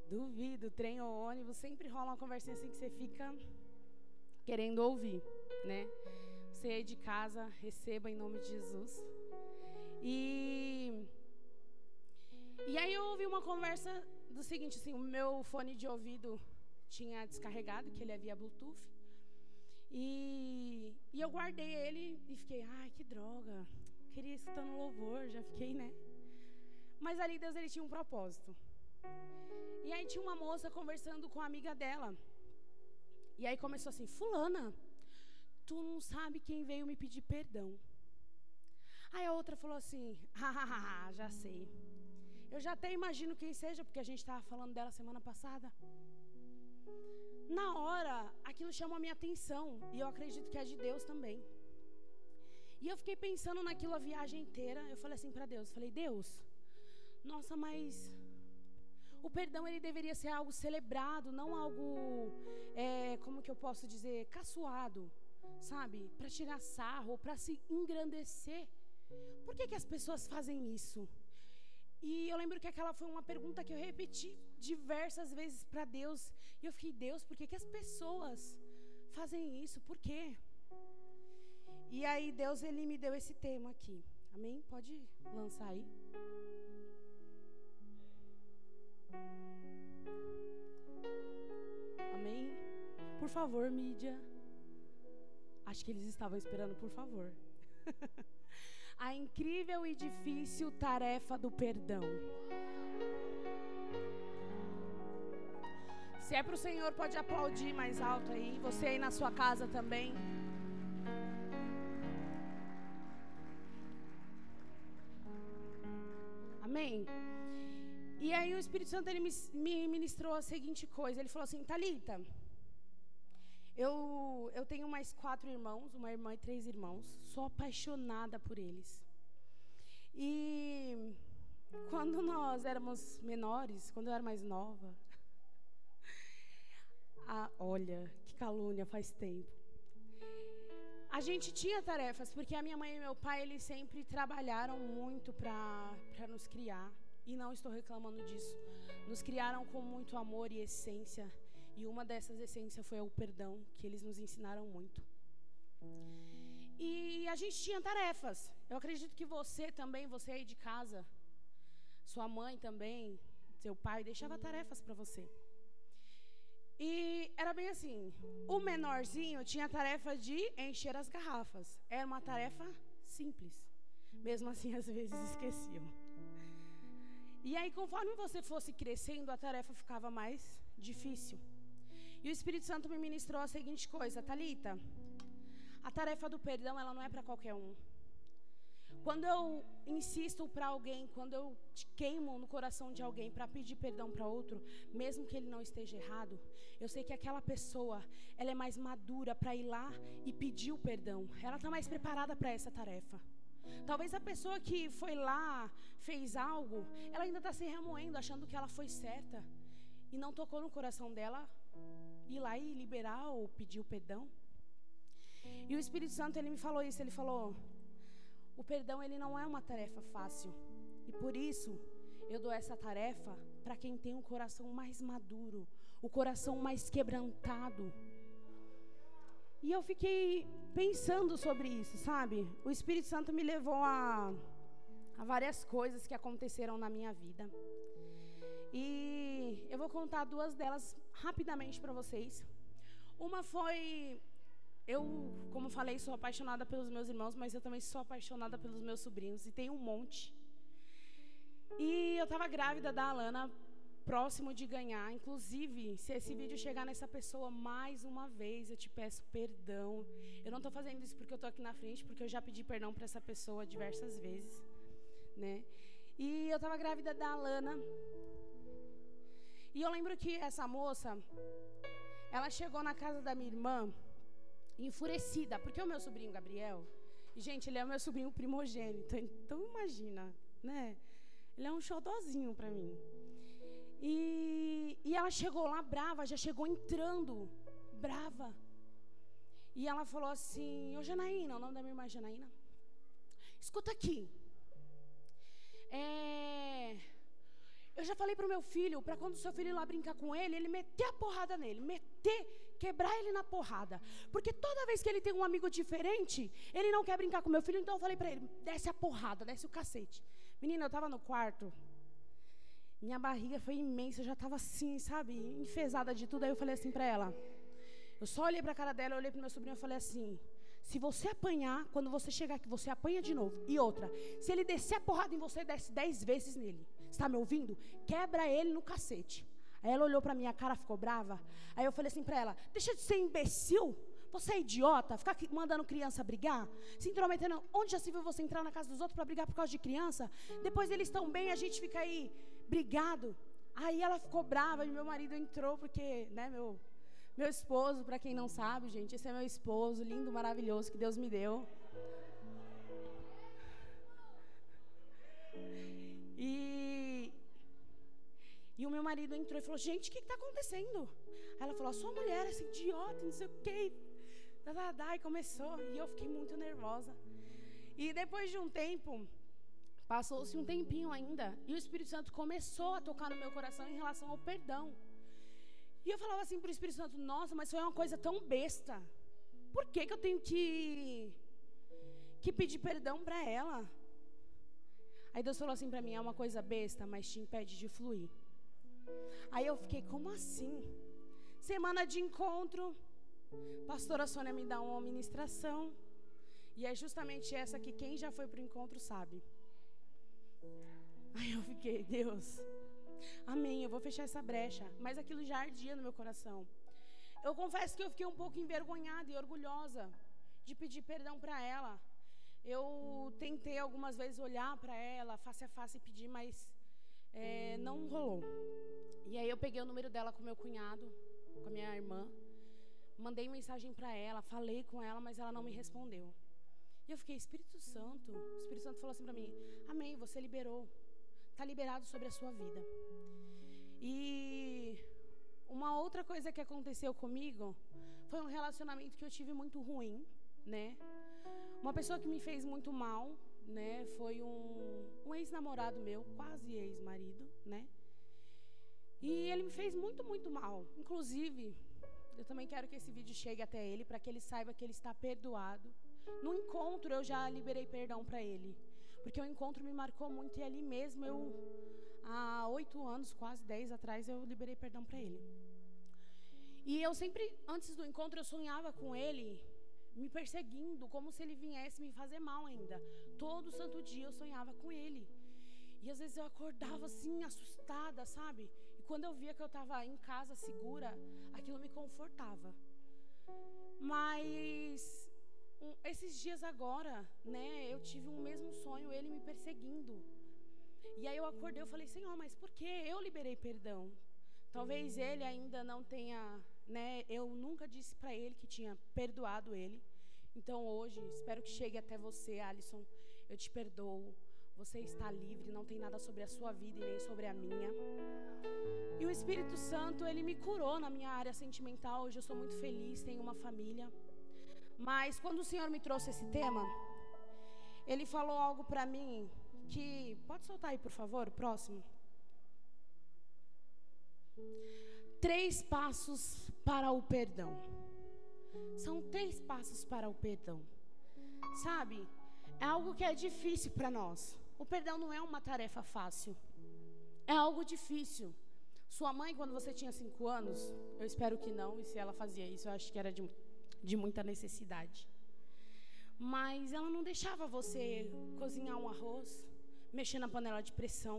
duvido, trem ou ônibus, sempre rola uma conversinha assim que você fica querendo ouvir, né? Você aí de casa, receba em nome de Jesus. E e aí eu ouvi uma conversa do seguinte, assim, o meu fone de ouvido tinha descarregado, que ele é via Bluetooth. E, e eu guardei ele e fiquei, ai, que droga. Queria escutar no louvor, já fiquei, né? Mas ali Deus ele tinha um propósito. E aí tinha uma moça conversando com a amiga dela. E aí começou assim: Fulana, tu não sabe quem veio me pedir perdão. Aí a outra falou assim: Hahaha, já sei. Eu já até imagino quem seja, porque a gente estava falando dela semana passada. Na hora, aquilo chamou a minha atenção. E eu acredito que é de Deus também. E eu fiquei pensando naquilo a viagem inteira. Eu falei assim para Deus: falei, Deus, nossa, mas o perdão ele deveria ser algo celebrado, não algo, é, como que eu posso dizer, caçoado, sabe? Para tirar sarro, para se engrandecer. Por que, que as pessoas fazem isso? E eu lembro que aquela foi uma pergunta que eu repeti diversas vezes para Deus. E eu fiquei, Deus, por que, que as pessoas fazem isso? Por quê? E aí Deus ele me deu esse tema aqui. Amém? Pode lançar aí. Amém? Por favor, mídia. Acho que eles estavam esperando, por favor. (laughs) A incrível e difícil tarefa do perdão. Se é para o Senhor, pode aplaudir mais alto aí. Você aí na sua casa também. Amém. E aí o Espírito Santo ele me ministrou a seguinte coisa. Ele falou assim, Talita, eu, eu tenho mais quatro irmãos, uma irmã e três irmãos. Sou apaixonada por eles. E quando nós éramos menores, quando eu era mais nova, (laughs) ah, olha, que calúnia faz tempo. A gente tinha tarefas, porque a minha mãe e meu pai, eles sempre trabalharam muito para nos criar. E não estou reclamando disso. Nos criaram com muito amor e essência. E uma dessas essências foi o perdão, que eles nos ensinaram muito. E a gente tinha tarefas. Eu acredito que você também, você aí de casa, sua mãe também, seu pai, deixava tarefas para você. E era bem assim: o menorzinho tinha a tarefa de encher as garrafas. Era uma tarefa simples. Mesmo assim, às vezes (laughs) esqueciam. E aí, conforme você fosse crescendo, a tarefa ficava mais difícil. E o Espírito Santo me ministrou a seguinte coisa, Talita. A tarefa do perdão, ela não é para qualquer um. Quando eu insisto para alguém, quando eu queimo no coração de alguém para pedir perdão para outro, mesmo que ele não esteja errado, eu sei que aquela pessoa, ela é mais madura para ir lá e pedir o perdão. Ela está mais preparada para essa tarefa. Talvez a pessoa que foi lá, fez algo, ela ainda está se remoendo, achando que ela foi certa e não tocou no coração dela ir lá e liberar ou pedir o perdão. E o Espírito Santo ele me falou isso, ele falou: o perdão ele não é uma tarefa fácil. E por isso eu dou essa tarefa para quem tem um coração mais maduro, o coração mais quebrantado. E eu fiquei pensando sobre isso, sabe? O Espírito Santo me levou a, a várias coisas que aconteceram na minha vida. E eu vou contar duas delas rapidamente para vocês. Uma foi eu, como falei, sou apaixonada pelos meus irmãos, mas eu também sou apaixonada pelos meus sobrinhos e tenho um monte. E eu estava grávida da Alana, próximo de ganhar. Inclusive, se esse vídeo chegar nessa pessoa mais uma vez, eu te peço perdão. Eu não estou fazendo isso porque eu estou aqui na frente, porque eu já pedi perdão para essa pessoa diversas vezes, né? E eu estava grávida da Alana. E eu lembro que essa moça, ela chegou na casa da minha irmã enfurecida, porque o meu sobrinho Gabriel, e gente, ele é o meu sobrinho primogênito, então imagina, né? Ele é um xodózinho para mim. E, e ela chegou lá brava, já chegou entrando, brava. E ela falou assim: Ô Janaína, o nome da minha irmã é Janaína. Escuta aqui. É, Eu já falei pro meu filho, para quando o seu filho ir lá brincar com ele, ele meter a porrada nele, meter, quebrar ele na porrada. Porque toda vez que ele tem um amigo diferente, ele não quer brincar com meu filho, então eu falei para ele, desce a porrada, desce o cacete. Menina, eu tava no quarto, minha barriga foi imensa, eu já tava assim, sabe, enfesada de tudo. Aí eu falei assim para ela. Eu só olhei para a cara dela, olhei pro meu sobrinho e falei assim: se você apanhar, quando você chegar aqui, você apanha de novo. E outra, se ele descer a porrada em você, desce dez vezes nele. Está me ouvindo? Quebra ele no cacete. Aí ela olhou para minha cara, ficou brava. Aí eu falei assim para ela: deixa de ser imbecil. Você é idiota? Ficar mandando criança brigar? Se intrometendo? Onde já se viu você entrar na casa dos outros para brigar por causa de criança? Depois eles estão bem, a gente fica aí brigado. Aí ela ficou brava e meu marido entrou, porque, né, meu, meu esposo, para quem não sabe, gente, esse é meu esposo, lindo, maravilhoso, que Deus me deu. E, e o meu marido entrou e falou: Gente, o que está acontecendo? Aí ela falou: A sua mulher, essa idiota, não sei o quê. Da, da, da, e começou. E eu fiquei muito nervosa. E depois de um tempo, passou-se um tempinho ainda, e o Espírito Santo começou a tocar no meu coração em relação ao perdão. E eu falava assim para o Espírito Santo: Nossa, mas foi uma coisa tão besta. Por que, que eu tenho que, que pedir perdão para ela? Aí Deus falou assim para mim: é uma coisa besta, mas te impede de fluir. Aí eu fiquei: como assim? Semana de encontro, pastora Sônia me dá uma ministração. E é justamente essa que quem já foi para o encontro sabe. Aí eu fiquei: Deus, amém, eu vou fechar essa brecha. Mas aquilo já ardia no meu coração. Eu confesso que eu fiquei um pouco envergonhada e orgulhosa de pedir perdão para ela. Eu tentei algumas vezes olhar para ela face a face e pedir, mas é, não rolou. E aí eu peguei o número dela com meu cunhado, com a minha irmã, mandei mensagem para ela, falei com ela, mas ela não me respondeu. E eu fiquei, Espírito Santo. O Espírito Santo falou assim para mim: Amém, você liberou. Está liberado sobre a sua vida. E uma outra coisa que aconteceu comigo foi um relacionamento que eu tive muito ruim, né? Uma pessoa que me fez muito mal, né? Foi um, um ex-namorado meu, quase ex-marido, né? E ele me fez muito, muito mal. Inclusive, eu também quero que esse vídeo chegue até ele para que ele saiba que ele está perdoado. No encontro eu já liberei perdão para ele, porque o encontro me marcou muito e ali mesmo eu há oito anos, quase dez atrás, eu liberei perdão para ele. E eu sempre, antes do encontro, eu sonhava com ele me perseguindo, como se ele viesse me fazer mal ainda. Todo santo dia eu sonhava com ele. E às vezes eu acordava assim, assustada, sabe? E quando eu via que eu estava em casa segura, aquilo me confortava. Mas um, esses dias agora, né, eu tive um mesmo sonho, ele me perseguindo. E aí eu acordei, eu falei, Senhor, mas por que eu liberei perdão? Talvez ele ainda não tenha né, eu nunca disse para ele que tinha perdoado ele. Então hoje, espero que chegue até você, Alisson. Eu te perdoo. Você está livre, não tem nada sobre a sua vida e nem sobre a minha. E o Espírito Santo, ele me curou na minha área sentimental. Hoje eu sou muito feliz, tenho uma família. Mas quando o Senhor me trouxe esse tema, ele falou algo para mim que pode soltar aí, por favor, o próximo três passos para o perdão. São três passos para o perdão. Sabe? É algo que é difícil para nós. O perdão não é uma tarefa fácil. É algo difícil. Sua mãe, quando você tinha cinco anos, eu espero que não, e se ela fazia isso, eu acho que era de, de muita necessidade. Mas ela não deixava você cozinhar um arroz, mexer na panela de pressão,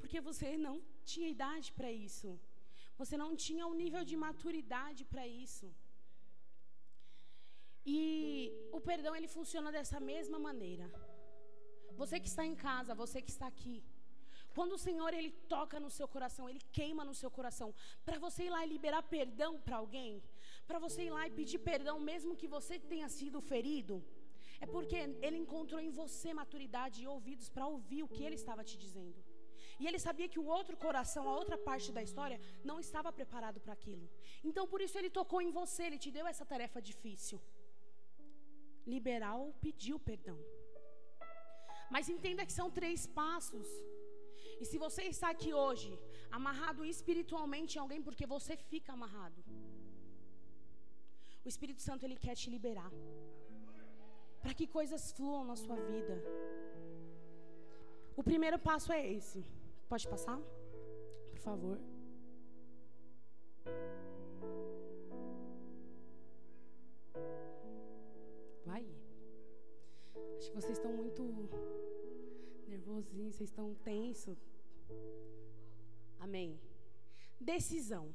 porque você não tinha idade para isso. Você não tinha um nível de maturidade para isso. E o perdão ele funciona dessa mesma maneira. Você que está em casa, você que está aqui, quando o Senhor ele toca no seu coração, ele queima no seu coração, para você ir lá e liberar perdão para alguém, para você ir lá e pedir perdão mesmo que você tenha sido ferido, é porque ele encontrou em você maturidade e ouvidos para ouvir o que ele estava te dizendo. E ele sabia que o outro coração, a outra parte da história, não estava preparado para aquilo. Então, por isso, ele tocou em você, ele te deu essa tarefa difícil. Pedir o perdão. Mas entenda que são três passos. E se você está aqui hoje, amarrado espiritualmente em alguém, porque você fica amarrado. O Espírito Santo ele quer te liberar. Para que coisas fluam na sua vida. O primeiro passo é esse. Pode passar? Por favor. Vai. Acho que vocês estão muito nervosinhos, vocês estão tensos. Amém. Decisão.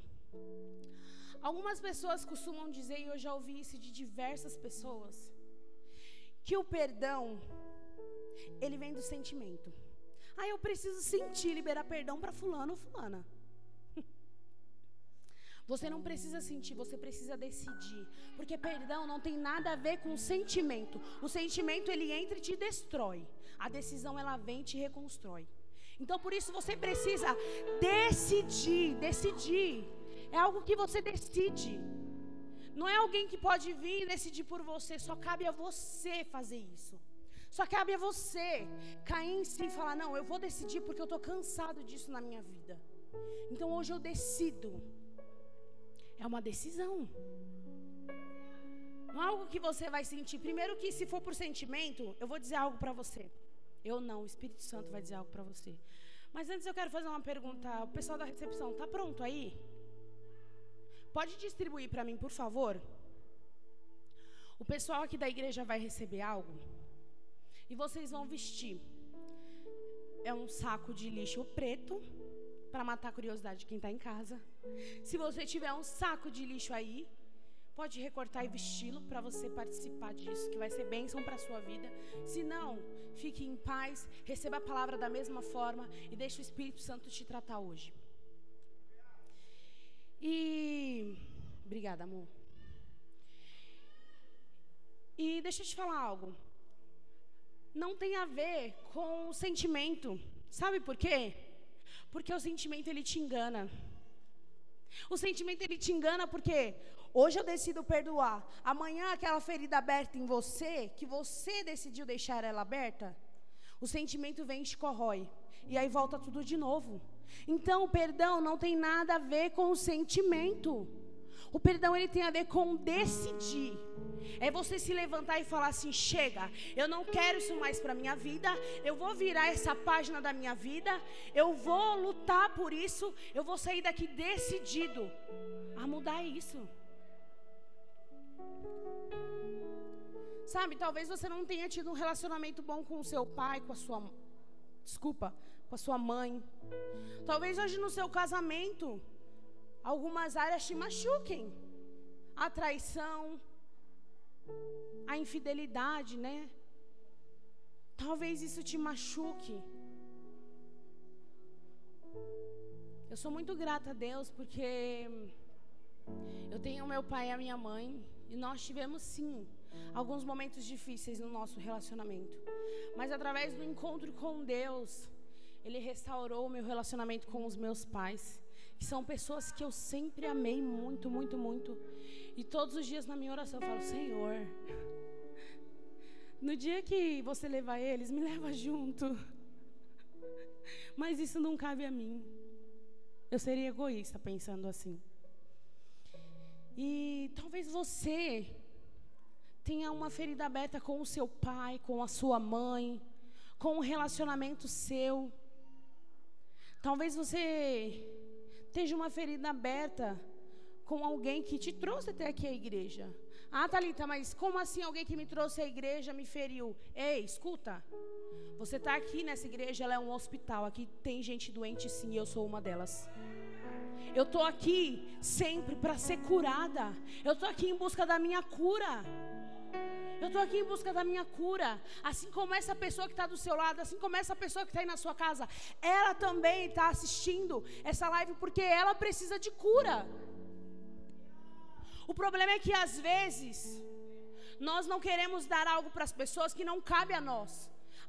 Algumas pessoas costumam dizer, e eu já ouvi isso de diversas pessoas, que o perdão, ele vem do sentimento. Ah, eu preciso sentir, liberar perdão para fulano ou fulana. (laughs) Você não precisa sentir, você precisa decidir. Porque perdão não tem nada a ver com o sentimento. O sentimento ele entra e te destrói. A decisão ela vem e te reconstrói. Então por isso você precisa decidir, decidir. É algo que você decide. Não é alguém que pode vir e decidir por você, só cabe a você fazer isso. Só cabe a você cair em si e falar: Não, eu vou decidir porque eu estou cansado disso na minha vida. Então hoje eu decido. É uma decisão. Não é algo que você vai sentir. Primeiro que se for por sentimento, eu vou dizer algo para você. Eu não, o Espírito Santo vai dizer algo para você. Mas antes eu quero fazer uma pergunta. O pessoal da recepção, tá pronto aí? Pode distribuir para mim, por favor? O pessoal aqui da igreja vai receber algo e vocês vão vestir. É um saco de lixo preto para matar a curiosidade de quem está em casa. Se você tiver um saco de lixo aí, pode recortar e vesti-lo para você participar disso, que vai ser bênção para a sua vida. Se não, fique em paz, receba a palavra da mesma forma e deixe o Espírito Santo te tratar hoje. E obrigada, amor. E deixa eu te falar algo. Não tem a ver com o sentimento. Sabe por quê? Porque o sentimento ele te engana. O sentimento ele te engana porque hoje eu decido perdoar. Amanhã aquela ferida aberta em você, que você decidiu deixar ela aberta, o sentimento vem e te corrói. E aí volta tudo de novo. Então o perdão não tem nada a ver com o sentimento. O perdão ele tem a ver com decidir. É você se levantar e falar assim: chega, eu não quero isso mais para minha vida. Eu vou virar essa página da minha vida. Eu vou lutar por isso. Eu vou sair daqui decidido a mudar isso. Sabe, talvez você não tenha tido um relacionamento bom com o seu pai, com a sua desculpa, com a sua mãe. Talvez hoje no seu casamento algumas áreas te machuquem. A traição, a infidelidade, né? Talvez isso te machuque. Eu sou muito grata a Deus porque eu tenho meu pai e a minha mãe e nós tivemos sim alguns momentos difíceis no nosso relacionamento. Mas através do encontro com Deus, ele restaurou o meu relacionamento com os meus pais que são pessoas que eu sempre amei muito, muito, muito. E todos os dias na minha oração eu falo: Senhor, no dia que você levar eles, me leva junto. Mas isso não cabe a mim. Eu seria egoísta pensando assim. E talvez você tenha uma ferida aberta com o seu pai, com a sua mãe, com um relacionamento seu. Talvez você esteja uma ferida aberta com alguém que te trouxe até aqui à igreja. Ah, Thalita, mas como assim alguém que me trouxe à igreja me feriu? Ei, escuta. Você está aqui nessa igreja, ela é um hospital. Aqui tem gente doente, sim, eu sou uma delas. Eu estou aqui sempre para ser curada. Eu estou aqui em busca da minha cura. Eu estou aqui em busca da minha cura. Assim como essa pessoa que está do seu lado, assim como essa pessoa que está aí na sua casa, ela também está assistindo essa live porque ela precisa de cura. O problema é que às vezes nós não queremos dar algo para as pessoas que não cabe a nós.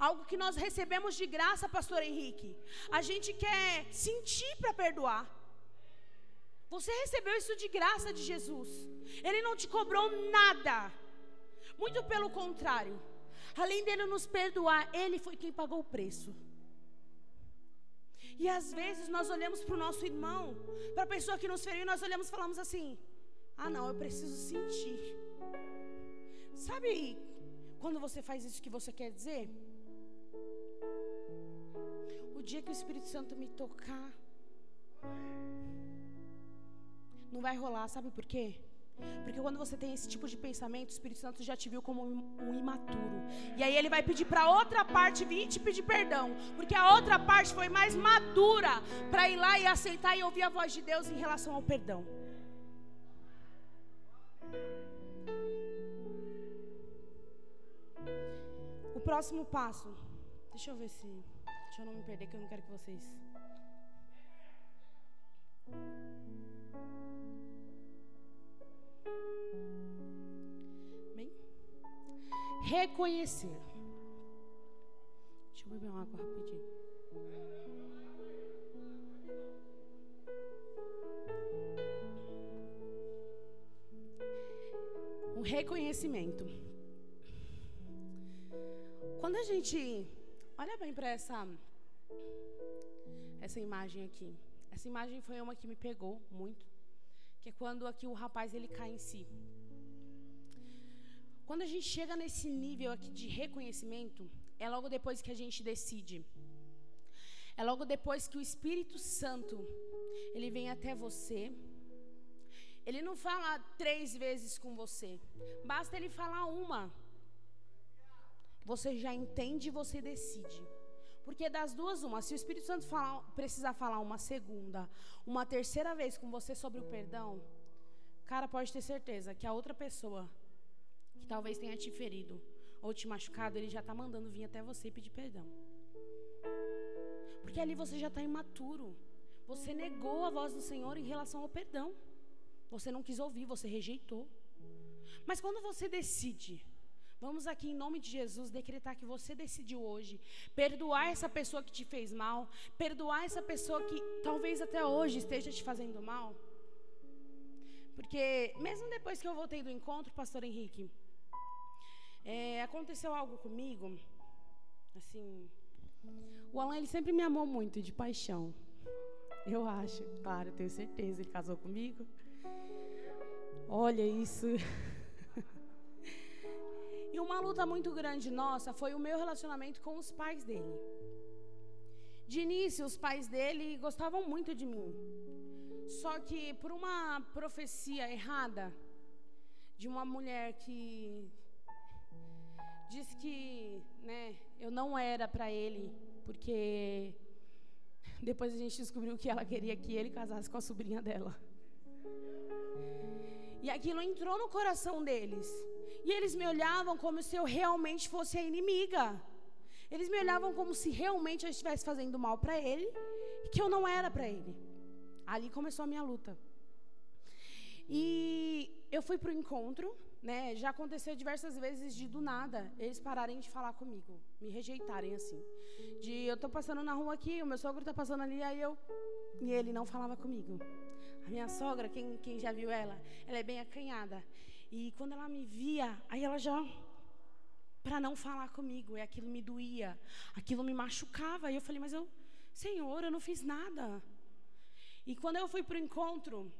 Algo que nós recebemos de graça, pastor Henrique. A gente quer sentir para perdoar. Você recebeu isso de graça de Jesus. Ele não te cobrou nada. Muito pelo contrário. Além dele nos perdoar, ele foi quem pagou o preço. E às vezes nós olhamos para o nosso irmão, para a pessoa que nos feriu, e nós olhamos e falamos assim: ah, não, eu preciso sentir. Sabe quando você faz isso que você quer dizer? O dia que o Espírito Santo me tocar, não vai rolar, sabe por quê? Porque quando você tem esse tipo de pensamento, o Espírito Santo já te viu como um imaturo. E aí ele vai pedir para outra parte vir te pedir perdão, porque a outra parte foi mais madura para ir lá e aceitar e ouvir a voz de Deus em relação ao perdão. O próximo passo. Deixa eu ver se. Deixa eu não me perder, que eu não quero que vocês. Reconhecer. Deixa eu beber uma água rapidinho. Um reconhecimento. Quando a gente olha bem para essa essa imagem aqui. Essa imagem foi uma que me pegou muito, que é quando aqui o rapaz ele cai em si. Quando a gente chega nesse nível aqui de reconhecimento, é logo depois que a gente decide. É logo depois que o Espírito Santo ele vem até você. Ele não fala três vezes com você. Basta ele falar uma. Você já entende e você decide. Porque das duas, uma, se o Espírito Santo precisar falar uma segunda, uma terceira vez com você sobre o perdão, cara, pode ter certeza que a outra pessoa que talvez tenha te ferido ou te machucado, ele já está mandando vir até você pedir perdão. Porque ali você já está imaturo. Você negou a voz do Senhor em relação ao perdão. Você não quis ouvir, você rejeitou. Mas quando você decide, vamos aqui em nome de Jesus decretar que você decidiu hoje perdoar essa pessoa que te fez mal, perdoar essa pessoa que talvez até hoje esteja te fazendo mal. Porque mesmo depois que eu voltei do encontro, pastor Henrique, é, aconteceu algo comigo, assim, o Alan ele sempre me amou muito de paixão. Eu acho, claro, tenho certeza, ele casou comigo. Olha isso. (laughs) e uma luta muito grande nossa foi o meu relacionamento com os pais dele. De início, os pais dele gostavam muito de mim. Só que por uma profecia errada de uma mulher que disse que, né, eu não era para ele, porque (laughs) depois a gente descobriu que ela queria que ele casasse com a sobrinha dela. E aquilo entrou no coração deles. E eles me olhavam como se eu realmente fosse a inimiga. Eles me olhavam como se realmente eu estivesse fazendo mal para ele e que eu não era para ele. Ali começou a minha luta. E eu fui para o encontro, né? Já aconteceu diversas vezes de do nada eles pararem de falar comigo, me rejeitarem assim. De eu tô passando na rua aqui, o meu sogro tá passando ali, aí eu e ele não falava comigo. A minha sogra, quem, quem já viu ela, ela é bem acanhada. E quando ela me via, aí ela já para não falar comigo, e aquilo me doía, aquilo me machucava. E eu falei, mas eu, Senhor, eu não fiz nada. E quando eu fui para o encontro,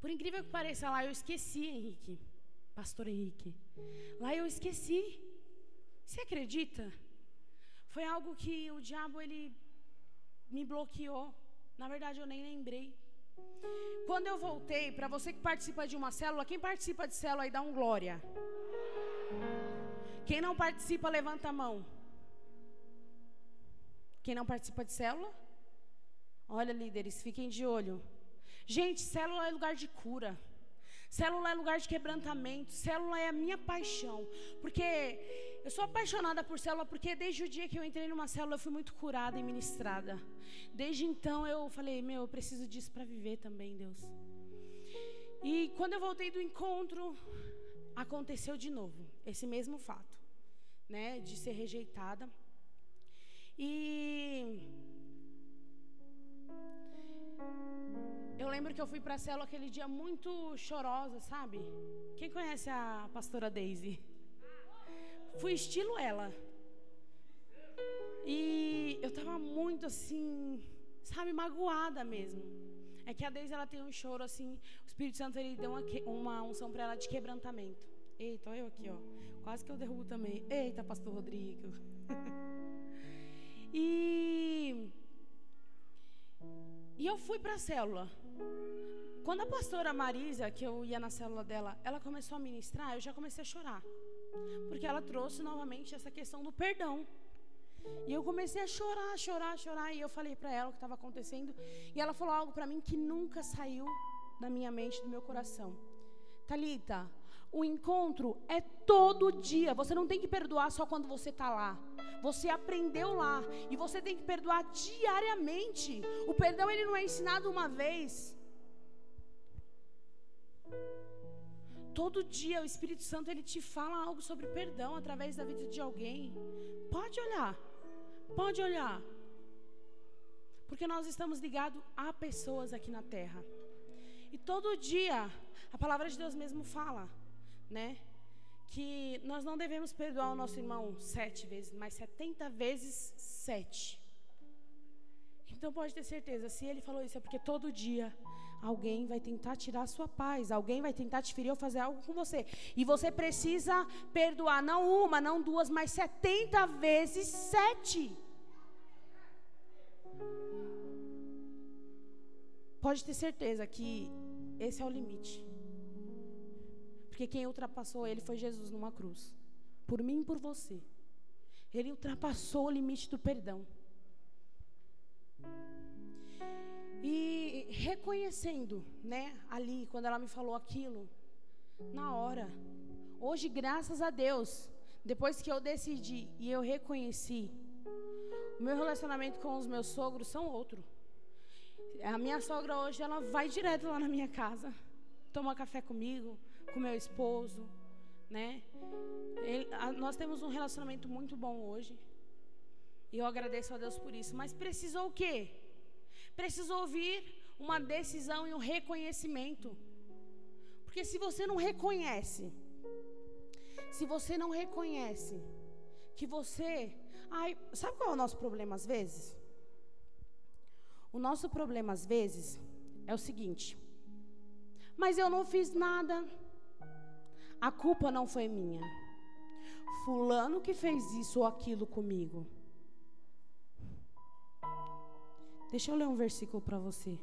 por incrível que pareça, lá eu esqueci, Henrique, Pastor Henrique. Lá eu esqueci. Você acredita? Foi algo que o diabo ele me bloqueou. Na verdade, eu nem lembrei. Quando eu voltei, para você que participa de uma célula, quem participa de célula aí dá um glória. Quem não participa, levanta a mão. Quem não participa de célula? Olha, líderes, fiquem de olho. Gente, célula é lugar de cura. Célula é lugar de quebrantamento. Célula é a minha paixão. Porque eu sou apaixonada por célula porque desde o dia que eu entrei numa célula eu fui muito curada e ministrada. Desde então eu falei, meu, eu preciso disso para viver também, Deus. E quando eu voltei do encontro, aconteceu de novo esse mesmo fato, né, de ser rejeitada. E eu lembro que eu fui para a célula aquele dia muito chorosa, sabe? Quem conhece a pastora Daisy? Fui estilo ela. E eu tava muito assim, sabe, magoada mesmo. É que a Deise ela tem um choro assim, o Espírito Santo ele deu uma, uma unção para ela de quebrantamento. Eita, olha eu aqui, ó. Quase que eu derrubo também. Eita, pastor Rodrigo. (laughs) e e eu fui para a célula. Quando a pastora Marisa, que eu ia na célula dela, ela começou a ministrar, eu já comecei a chorar. Porque ela trouxe novamente essa questão do perdão. E eu comecei a chorar, chorar, chorar. E eu falei para ela o que estava acontecendo. E ela falou algo para mim que nunca saiu da minha mente, do meu coração. Talita, o encontro é todo dia. Você não tem que perdoar só quando você está lá. Você aprendeu lá e você tem que perdoar diariamente. O perdão ele não é ensinado uma vez. Todo dia o Espírito Santo ele te fala algo sobre perdão através da vida de alguém. Pode olhar. Pode olhar. Porque nós estamos ligados a pessoas aqui na terra. E todo dia a palavra de Deus mesmo fala, né? Que nós não devemos perdoar o nosso irmão sete vezes, mas setenta vezes sete. Então pode ter certeza, se ele falou isso é porque todo dia alguém vai tentar tirar a sua paz, alguém vai tentar te ferir ou fazer algo com você. E você precisa perdoar não uma, não duas, mas setenta vezes sete. Pode ter certeza que esse é o limite. Porque quem ultrapassou ele foi Jesus numa cruz. Por mim e por você. Ele ultrapassou o limite do perdão. E reconhecendo, né, ali, quando ela me falou aquilo, na hora. Hoje, graças a Deus, depois que eu decidi e eu reconheci, o meu relacionamento com os meus sogros são outro. A minha sogra hoje, ela vai direto lá na minha casa, toma café comigo, com meu esposo, né? Ele- a- nós temos um relacionamento muito bom hoje. E eu agradeço a Deus por isso. Mas precisou o quê? Precisou ouvir uma decisão e um reconhecimento. Porque se você não reconhece, se você não reconhece que você. Ai, sabe qual é o nosso problema às vezes? O nosso problema às vezes é o seguinte: mas eu não fiz nada, a culpa não foi minha. Fulano que fez isso ou aquilo comigo. Deixa eu ler um versículo para você.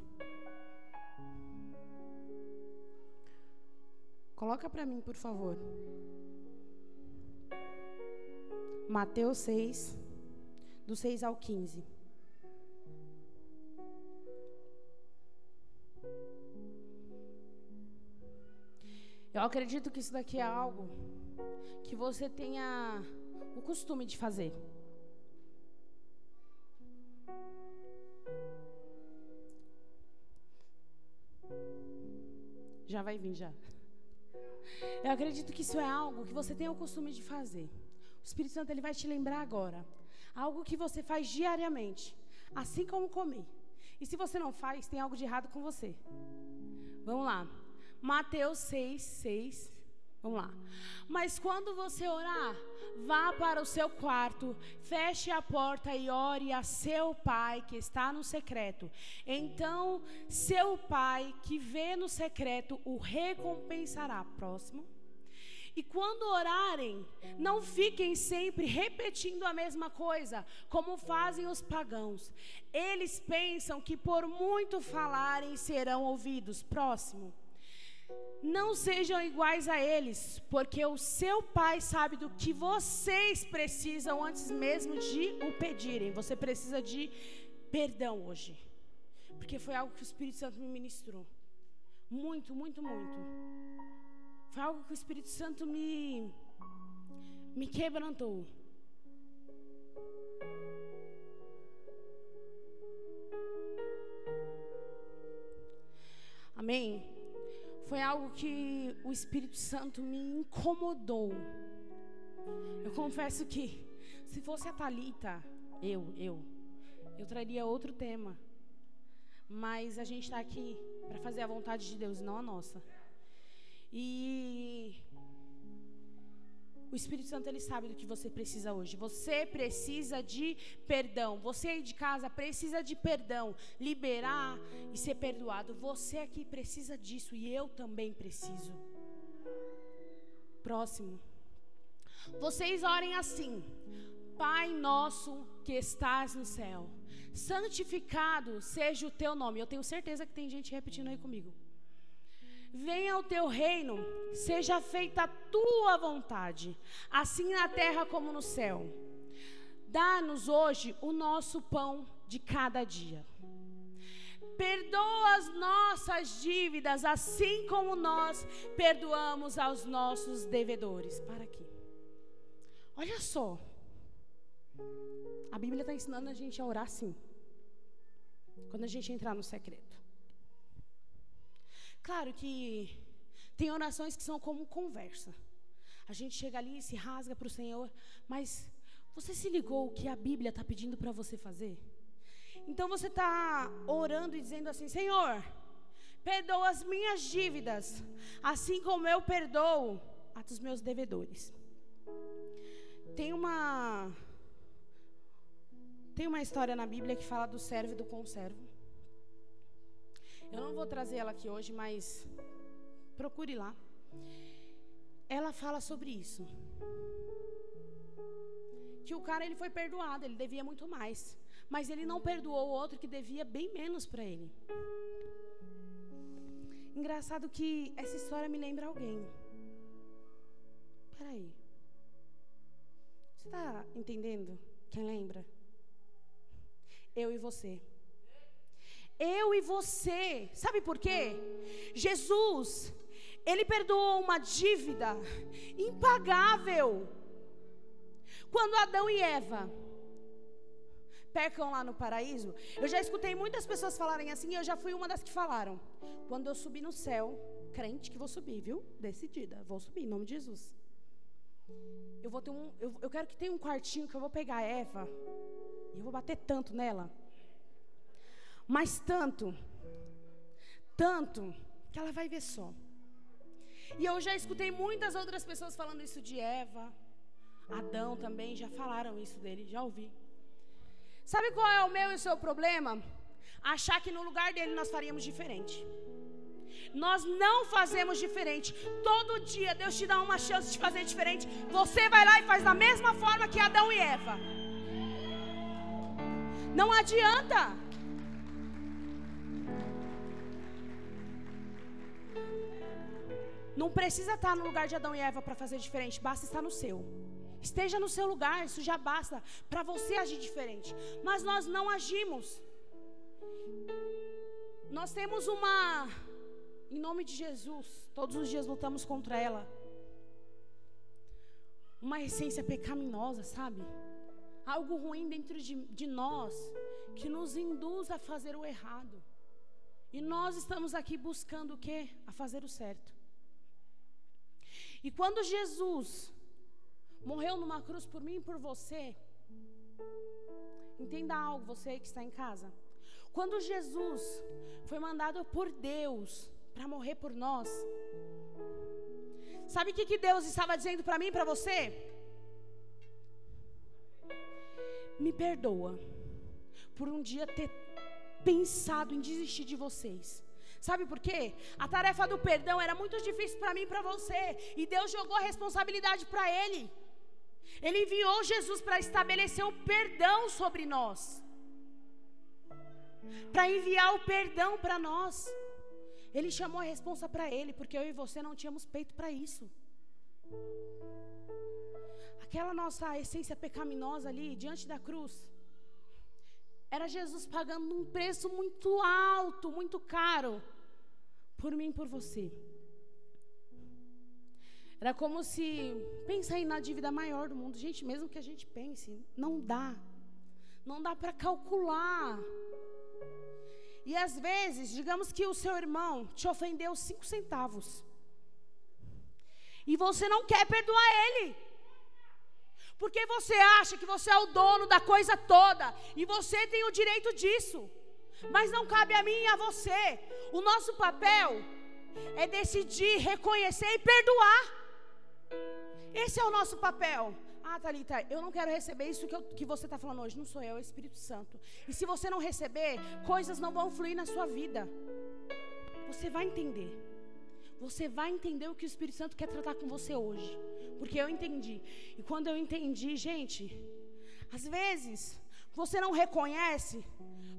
Coloca para mim, por favor. Mateus 6, do 6 ao 15. Eu acredito que isso daqui é algo que você tenha o costume de fazer. Já vai vir já. Eu acredito que isso é algo que você tem o costume de fazer. O Espírito Santo ele vai te lembrar agora. Algo que você faz diariamente, assim como comer. E se você não faz, tem algo de errado com você. Vamos lá. Mateus 6, 6. Vamos lá. Mas quando você orar, vá para o seu quarto, feche a porta e ore a seu pai que está no secreto. Então, seu pai que vê no secreto o recompensará. Próximo. E quando orarem, não fiquem sempre repetindo a mesma coisa, como fazem os pagãos. Eles pensam que por muito falarem serão ouvidos. Próximo. Não sejam iguais a eles, porque o seu pai sabe do que vocês precisam antes mesmo de o pedirem. Você precisa de perdão hoje. Porque foi algo que o Espírito Santo me ministrou. Muito, muito, muito. Foi algo que o Espírito Santo me me quebrantou. Amém. Foi algo que o Espírito Santo me incomodou. Eu confesso que se fosse a Talita, eu, eu, eu traria outro tema. Mas a gente está aqui para fazer a vontade de Deus, não a nossa. E O Espírito Santo ele sabe do que você precisa hoje. Você precisa de perdão. Você aí de casa precisa de perdão, liberar e ser perdoado. Você aqui precisa disso e eu também preciso. Próximo. Vocês orem assim: Pai nosso que estás no céu, santificado seja o teu nome. Eu tenho certeza que tem gente repetindo aí comigo. Venha o teu reino, seja feita a tua vontade, assim na terra como no céu. Dá-nos hoje o nosso pão de cada dia. Perdoa as nossas dívidas, assim como nós perdoamos aos nossos devedores. Para aqui. Olha só. A Bíblia está ensinando a gente a orar assim. Quando a gente entrar no secreto. Claro que tem orações que são como conversa. A gente chega ali e se rasga para o Senhor, mas você se ligou o que a Bíblia está pedindo para você fazer? Então você está orando e dizendo assim: Senhor, perdoa as minhas dívidas, assim como eu perdoo a dos meus devedores. Tem uma tem uma história na Bíblia que fala do servo e do conservo. Eu não vou trazer ela aqui hoje, mas procure lá. Ela fala sobre isso. Que o cara ele foi perdoado, ele devia muito mais, mas ele não perdoou o outro que devia bem menos para ele. Engraçado que essa história me lembra alguém. Peraí. Você está entendendo? Quem lembra? Eu e você. Eu e você. Sabe por quê? Jesus, ele perdoou uma dívida impagável. Quando Adão e Eva pecam lá no paraíso, eu já escutei muitas pessoas falarem assim, e eu já fui uma das que falaram. Quando eu subir no céu, crente que vou subir, viu? Decidida, vou subir em nome de Jesus. Eu vou ter um, eu, eu quero que tenha um quartinho que eu vou pegar a Eva e eu vou bater tanto nela mas tanto, tanto, que ela vai ver só. E eu já escutei muitas outras pessoas falando isso de Eva, Adão também, já falaram isso dele, já ouvi. Sabe qual é o meu e o seu problema? Achar que no lugar dele nós faríamos diferente. Nós não fazemos diferente. Todo dia Deus te dá uma chance de fazer diferente. Você vai lá e faz da mesma forma que Adão e Eva. Não adianta. Não precisa estar no lugar de Adão e Eva para fazer diferente, basta estar no seu. Esteja no seu lugar, isso já basta para você agir diferente. Mas nós não agimos. Nós temos uma, em nome de Jesus, todos os dias lutamos contra ela. Uma essência pecaminosa, sabe? Algo ruim dentro de, de nós que nos induz a fazer o errado. E nós estamos aqui buscando o quê? A fazer o certo. E quando Jesus morreu numa cruz por mim e por você, entenda algo, você que está em casa. Quando Jesus foi mandado por Deus para morrer por nós, sabe o que, que Deus estava dizendo para mim e para você? Me perdoa por um dia ter pensado em desistir de vocês. Sabe por quê? A tarefa do perdão era muito difícil para mim e para você. E Deus jogou a responsabilidade para Ele. Ele enviou Jesus para estabelecer o perdão sobre nós. Para enviar o perdão para nós. Ele chamou a responsa para Ele, porque eu e você não tínhamos peito para isso. Aquela nossa essência pecaminosa ali, diante da cruz. Era Jesus pagando um preço muito alto, muito caro, por mim e por você. Era como se, pensa aí na dívida maior do mundo. Gente, mesmo que a gente pense, não dá. Não dá para calcular. E às vezes, digamos que o seu irmão te ofendeu cinco centavos. E você não quer perdoar ele. Porque você acha que você é o dono da coisa toda e você tem o direito disso. Mas não cabe a mim e a você. O nosso papel é decidir, reconhecer e perdoar. Esse é o nosso papel. Ah, Thalita, eu não quero receber isso que, eu- que você está falando hoje. Não sou eu, é o Espírito Santo. E se você não receber, coisas não vão fluir na sua vida. Você vai entender. Você vai entender o que o Espírito Santo quer tratar com você hoje. Porque eu entendi. E quando eu entendi, gente, às vezes você não reconhece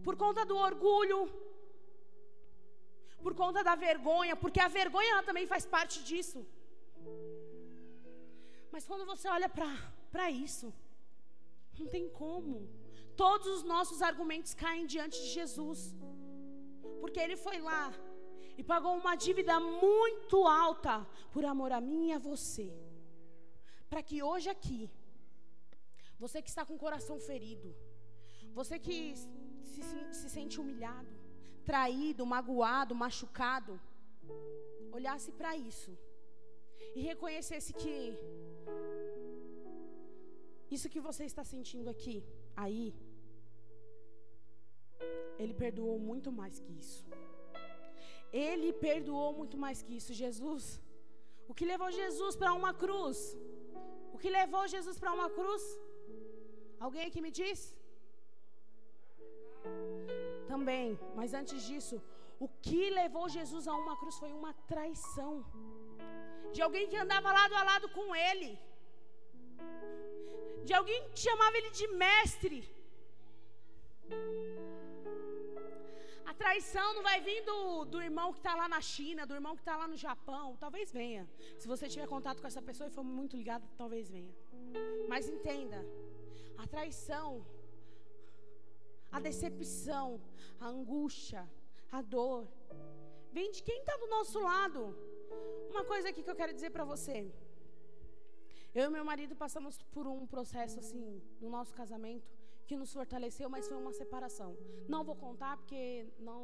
por conta do orgulho, por conta da vergonha, porque a vergonha também faz parte disso. Mas quando você olha para isso, não tem como. Todos os nossos argumentos caem diante de Jesus. Porque ele foi lá e pagou uma dívida muito alta por amor a mim e a você. Para que hoje aqui, você que está com o coração ferido, você que se, se- se sente humilhado, traído, magoado, machucado, olhasse para isso e reconhecesse que isso que você está sentindo aqui, aí, Ele perdoou muito mais que isso. Ele perdoou muito mais que isso. Jesus, o que levou Jesus para uma cruz? O que levou Jesus para uma cruz? Alguém aqui me diz? Também, mas antes disso, o que levou Jesus a uma cruz foi uma traição de alguém que andava lado a lado com ele, de alguém que chamava ele de mestre. Traição não vai vir do, do irmão que está lá na China, do irmão que está lá no Japão. Talvez venha. Se você tiver contato com essa pessoa e for muito ligado, talvez venha. Mas entenda: a traição, a decepção, a angústia, a dor, vem de quem está do nosso lado. Uma coisa aqui que eu quero dizer para você. Eu e meu marido passamos por um processo assim no nosso casamento que nos fortaleceu, mas foi uma separação. Não vou contar porque não,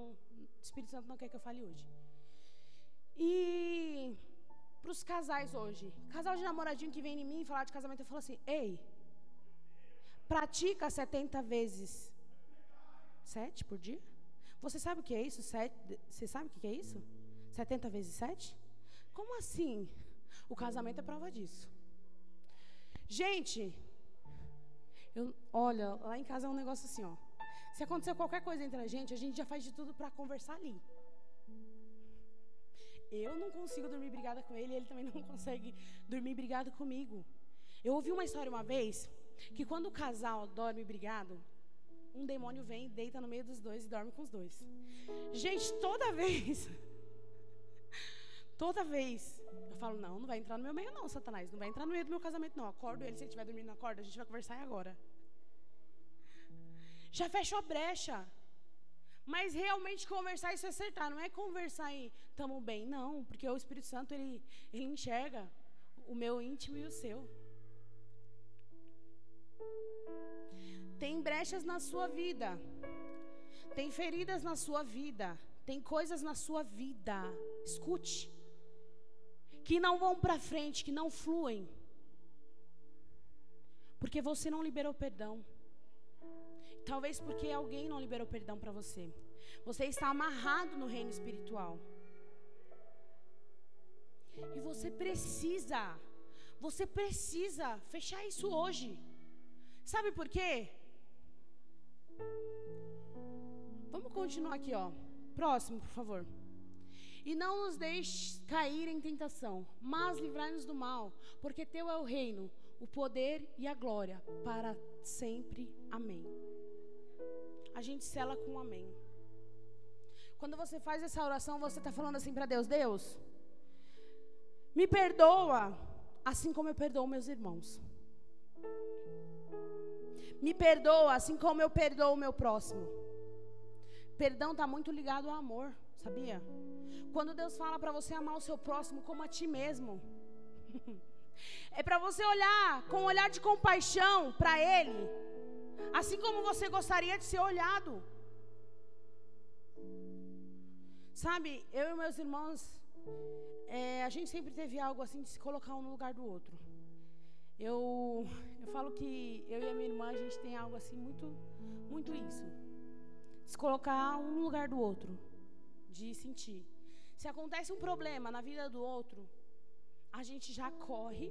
o Espírito Santo não quer que eu fale hoje. E para os casais hoje, casal de namoradinho que vem em mim falar de casamento, eu falo assim: "Ei, pratica 70 vezes 7 por dia? Você sabe o que é isso? Sete, você sabe o que é isso? 70 vezes 7? Como assim? O casamento é prova disso. Gente, eu, olha, lá em casa é um negócio assim, ó. Se acontecer qualquer coisa entre a gente, a gente já faz de tudo para conversar ali. Eu não consigo dormir brigada com ele, ele também não (laughs) consegue dormir brigado comigo. Eu ouvi uma história uma vez que quando o casal dorme brigado, um demônio vem, deita no meio dos dois e dorme com os dois. Gente, toda (laughs) vez, toda vez, eu falo, não, não vai entrar no meu meio não, Satanás, não vai entrar no meio do meu casamento não. Acordo ele, se ele estiver dormindo na corda, a gente vai conversar agora. Já fechou a brecha. Mas realmente conversar e se acertar, não é conversar e tamo bem, não, porque o Espírito Santo ele, ele enxerga o meu íntimo e o seu. Tem brechas na sua vida. Tem feridas na sua vida. Tem coisas na sua vida. Escute. Que não vão para frente, que não fluem. Porque você não liberou perdão. Talvez porque alguém não liberou perdão para você. Você está amarrado no reino espiritual. E você precisa, você precisa fechar isso hoje. Sabe por quê? Vamos continuar aqui, ó. Próximo, por favor. E não nos deixe cair em tentação, mas livrai-nos do mal, porque teu é o reino, o poder e a glória para sempre. Amém. A gente sela com um amém. Quando você faz essa oração, você está falando assim para Deus: Deus, me perdoa, assim como eu perdoo meus irmãos. Me perdoa, assim como eu perdoo o meu próximo. Perdão está muito ligado ao amor, sabia? Quando Deus fala para você amar o seu próximo como a ti mesmo, (laughs) é para você olhar com um olhar de compaixão para Ele, assim como você gostaria de ser olhado. Sabe, eu e meus irmãos, é, a gente sempre teve algo assim de se colocar um no lugar do outro. Eu, eu falo que eu e a minha irmã, a gente tem algo assim muito, muito isso. Se colocar um no lugar do outro, de sentir. Se acontece um problema na vida do outro, a gente já corre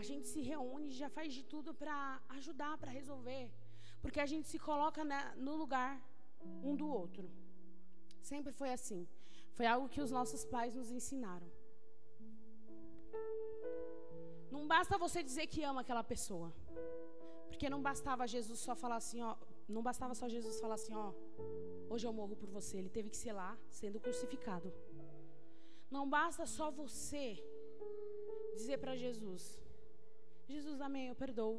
A gente se reúne, já faz de tudo para ajudar, para resolver. Porque a gente se coloca na- no lugar um do outro. Sempre foi assim. Foi algo que os nossos pais nos ensinaram. Não basta você dizer que ama aquela pessoa. Porque não bastava Jesus só falar assim, ó. Não bastava só Jesus falar assim, ó. Hoje eu morro por você. Ele teve que ser lá, sendo crucificado. Não basta só você dizer para Jesus: Jesus, amém, eu perdoo.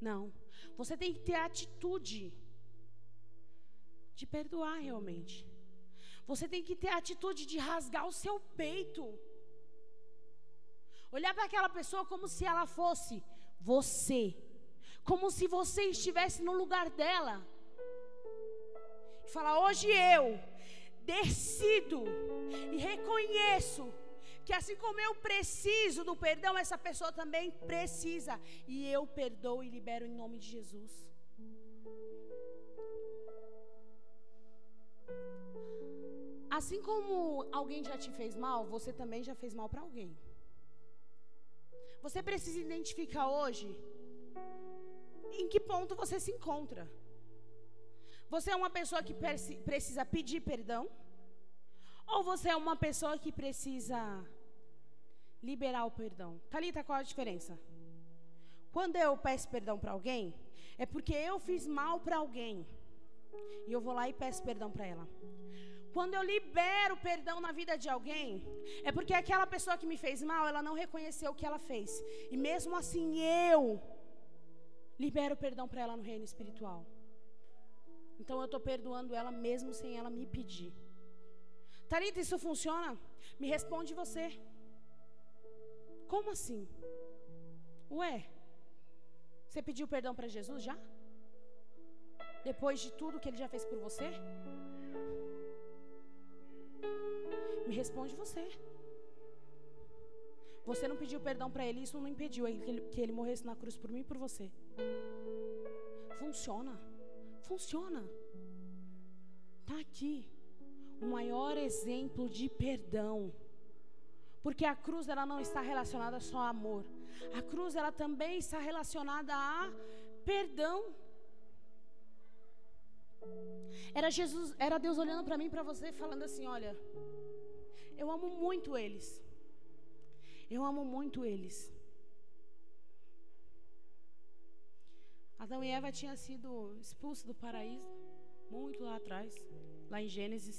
Não. Você tem que ter a atitude de perdoar realmente. Você tem que ter a atitude de rasgar o seu peito. Olhar para aquela pessoa como se ela fosse você. Como se você estivesse no lugar dela. E falar: hoje eu decido e reconheço que assim como eu preciso do perdão, essa pessoa também precisa. E eu perdoo e libero em nome de Jesus. Assim como alguém já te fez mal, você também já fez mal para alguém. Você precisa identificar hoje em que ponto você se encontra. Você é uma pessoa que preci- precisa pedir perdão? Ou você é uma pessoa que precisa liberar o perdão? Talita, qual a diferença? Quando eu peço perdão para alguém, é porque eu fiz mal para alguém. E eu vou lá e peço perdão para ela. Quando eu libero perdão na vida de alguém, é porque aquela pessoa que me fez mal, ela não reconheceu o que ela fez. E mesmo assim eu libero perdão para ela no reino espiritual. Então eu estou perdoando ela mesmo sem ela me pedir. Tarita, isso funciona? Me responde você. Como assim? Ué, você pediu perdão para Jesus já? Depois de tudo que ele já fez por você? Me responde você. Você não pediu perdão para ele, isso não impediu que ele, que ele morresse na cruz por mim e por você. Funciona. Funciona. Tá aqui o maior exemplo de perdão. Porque a cruz ela não está relacionada só a amor. A cruz ela também está relacionada a perdão. Era Jesus, era Deus olhando para mim, para você, falando assim, olha, eu amo muito eles. Eu amo muito eles. Adão e Eva tinham sido expulsos do paraíso muito lá atrás, lá em Gênesis.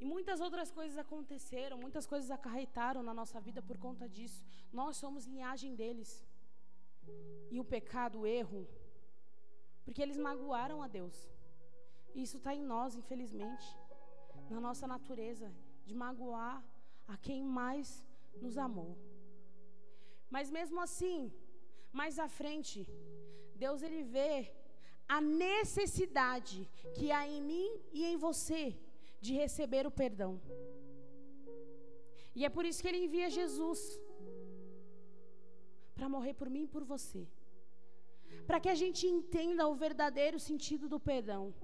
E muitas outras coisas aconteceram, muitas coisas acarretaram na nossa vida por conta disso. Nós somos linhagem deles. E o pecado, o erro, porque eles magoaram a Deus. E isso está em nós, infelizmente, na nossa natureza, de magoar a quem mais nos amou. Mas mesmo assim, mais à frente, Deus ele vê a necessidade que há em mim e em você de receber o perdão. E é por isso que ele envia Jesus para morrer por mim e por você. Para que a gente entenda o verdadeiro sentido do perdão.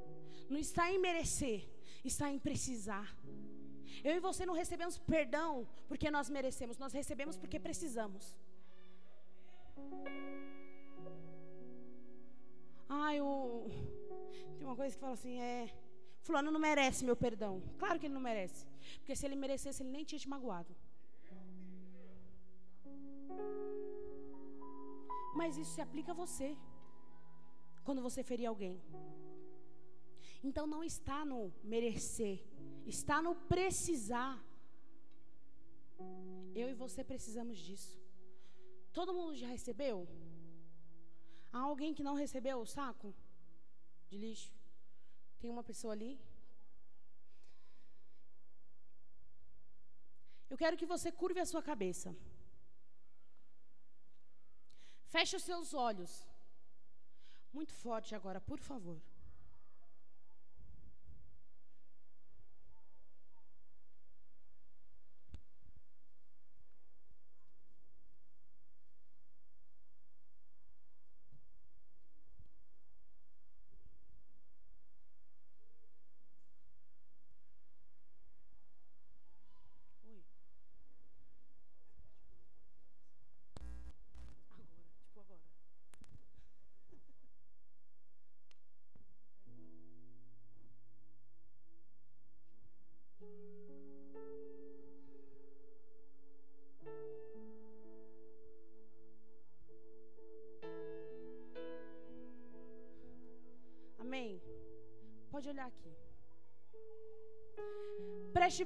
Não está em merecer, está em precisar. Eu e você não recebemos perdão porque nós merecemos, nós recebemos porque precisamos. Ah, eu. Tem uma coisa que fala assim: é. Fulano não merece meu perdão. Claro que ele não merece. Porque se ele merecesse, ele nem tinha te magoado. Mas isso se aplica a você. Quando você ferir alguém. Então não está no merecer, está no precisar. Eu e você precisamos disso. Todo mundo já recebeu? Há alguém que não recebeu o saco de lixo? Tem uma pessoa ali? Eu quero que você curve a sua cabeça. Feche os seus olhos. Muito forte agora, por favor.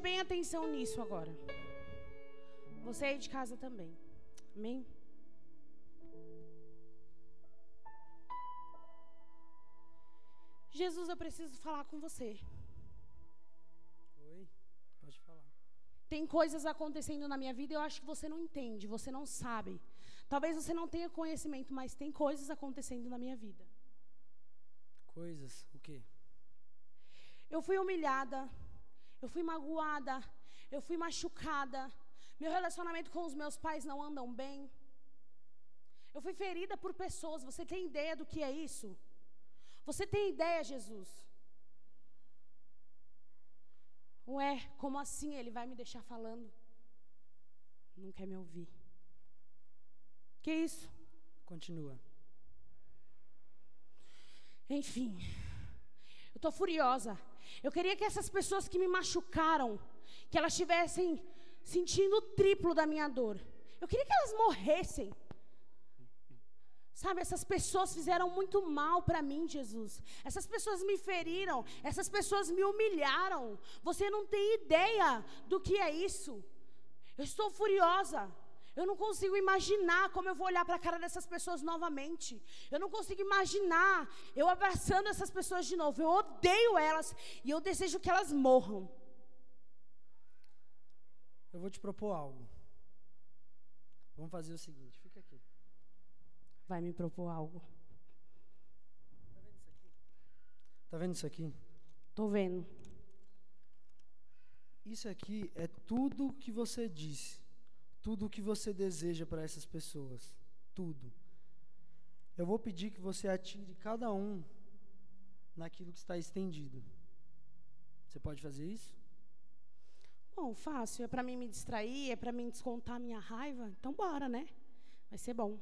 Bem atenção nisso agora. Você aí de casa também. Amém? Jesus, eu preciso falar com você. Oi? Pode falar. Tem coisas acontecendo na minha vida e eu acho que você não entende, você não sabe. Talvez você não tenha conhecimento, mas tem coisas acontecendo na minha vida. Coisas, o quê? Eu fui humilhada, eu fui magoada, eu fui machucada. Meu relacionamento com os meus pais não andam bem. Eu fui ferida por pessoas. Você tem ideia do que é isso? Você tem ideia, Jesus? Ué, como assim ele vai me deixar falando? Não quer me ouvir. Que isso? Continua. Enfim, eu estou furiosa. Eu queria que essas pessoas que me machucaram, que elas estivessem sentindo o triplo da minha dor. Eu queria que elas morressem. Sabe, essas pessoas fizeram muito mal para mim, Jesus. Essas pessoas me feriram, essas pessoas me humilharam. Você não tem ideia do que é isso. Eu estou furiosa. Eu não consigo imaginar como eu vou olhar para a cara dessas pessoas novamente. Eu não consigo imaginar eu abraçando essas pessoas de novo. Eu odeio elas e eu desejo que elas morram. Eu vou te propor algo. Vamos fazer o seguinte, fica aqui. Vai me propor algo. Tá vendo isso aqui? Tô vendo. Isso aqui é tudo que você disse, tudo que você deseja para essas pessoas, tudo. Eu vou pedir que você atire cada um naquilo que está estendido. Você pode fazer isso? Bom, fácil. É para mim me distrair, é para mim descontar minha raiva. Então bora, né? Vai ser bom.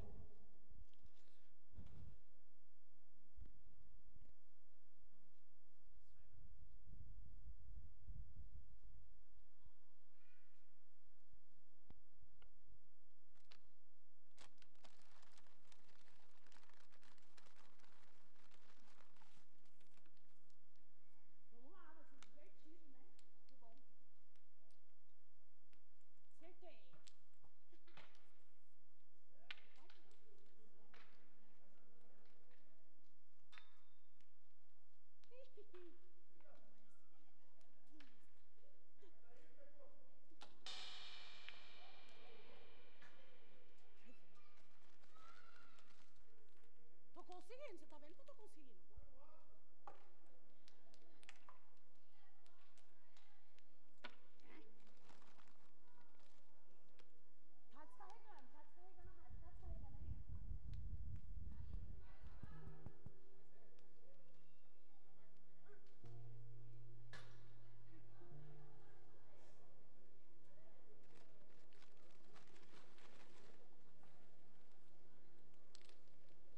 Tô conseguindo, você tá vendo que eu tô conseguindo? Tá descarregando, tá descarregando a raiva, tá descarregando aí.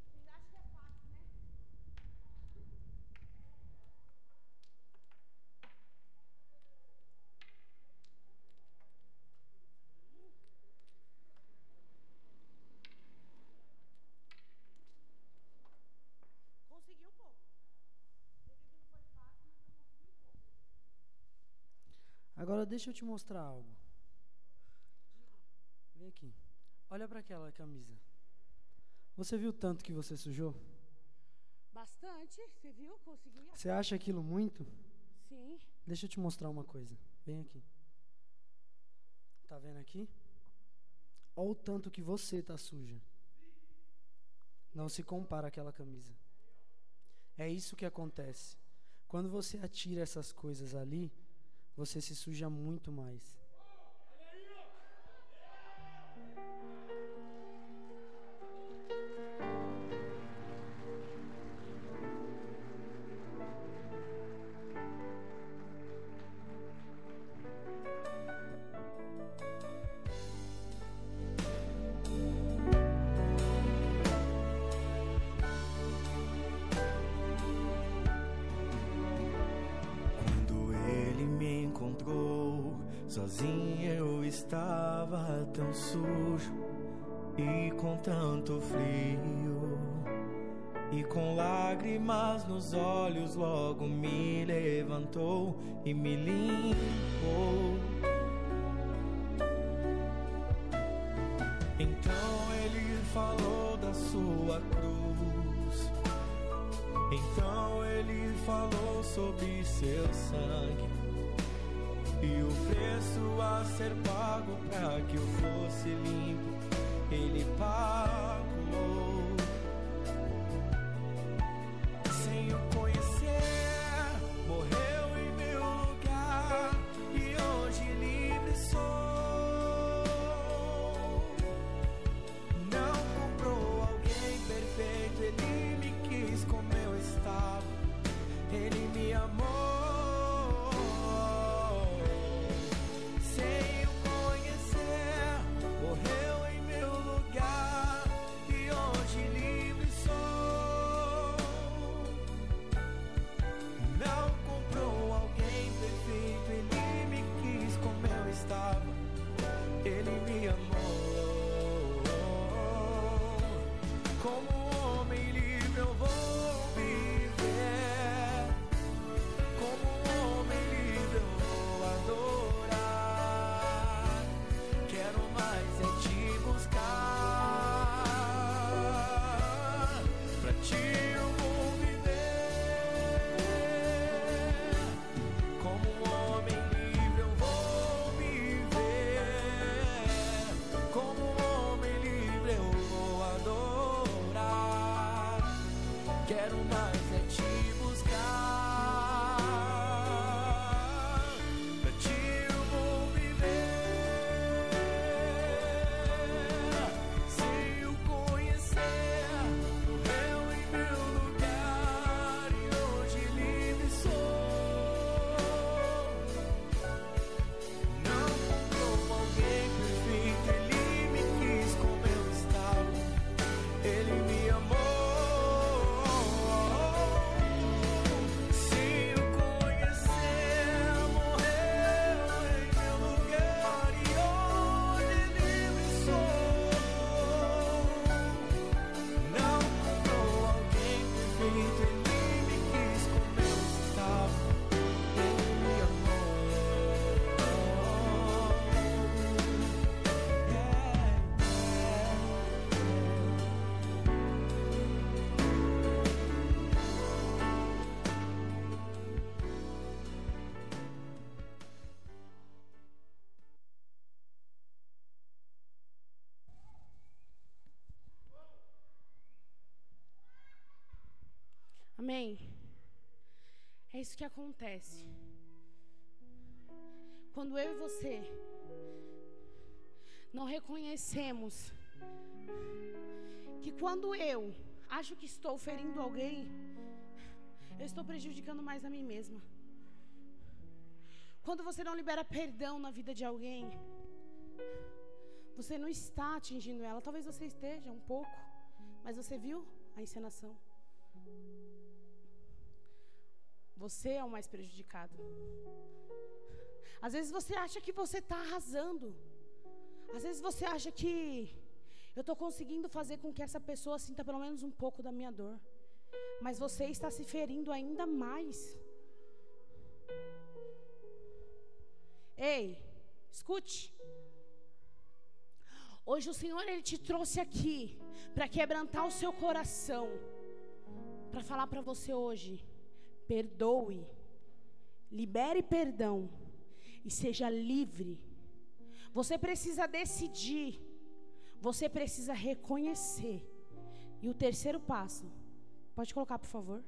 Vocês acham que é fácil, né? Consegui um pouco. Você viu que não foi fácil, mas eu consegui um pouco. Agora deixa eu te mostrar algo. Vem aqui. Olha para aquela camisa. Você viu tanto que você sujou? Bastante, você viu? Consegui. Você acha aquilo muito? Sim. Deixa eu te mostrar uma coisa. Vem aqui. Tá vendo aqui? Olha o tanto que você tá suja. Não se compara àquela camisa. É isso que acontece. Quando você atira essas coisas ali, você se suja muito mais. Isso que acontece. Quando eu e você não reconhecemos que quando eu acho que estou ferindo alguém, eu estou prejudicando mais a mim mesma. Quando você não libera perdão na vida de alguém, você não está atingindo ela. Talvez você esteja um pouco, mas você viu a encenação. Você é o mais prejudicado. Às vezes você acha que você está arrasando. Às vezes você acha que eu estou conseguindo fazer com que essa pessoa sinta pelo menos um pouco da minha dor. Mas você está se ferindo ainda mais. Ei, escute. Hoje o Senhor ele te trouxe aqui para quebrantar o seu coração, para falar para você hoje: perdoe, libere perdão e seja livre. Você precisa decidir, você precisa reconhecer. E o terceiro passo, pode colocar por favor?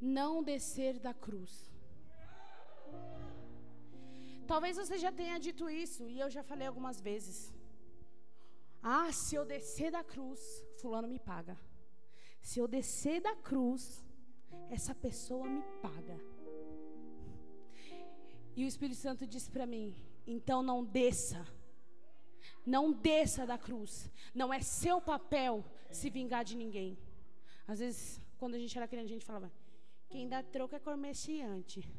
Não descer da cruz. Talvez você já tenha dito isso, e eu já falei algumas vezes. Ah, se eu descer da cruz, Fulano me paga. Se eu descer da cruz, essa pessoa me paga. E o Espírito Santo disse para mim: então não desça. Não desça da cruz. Não é seu papel se vingar de ninguém. Às vezes, quando a gente era criança, a gente falava: quem dá troco é comerciante.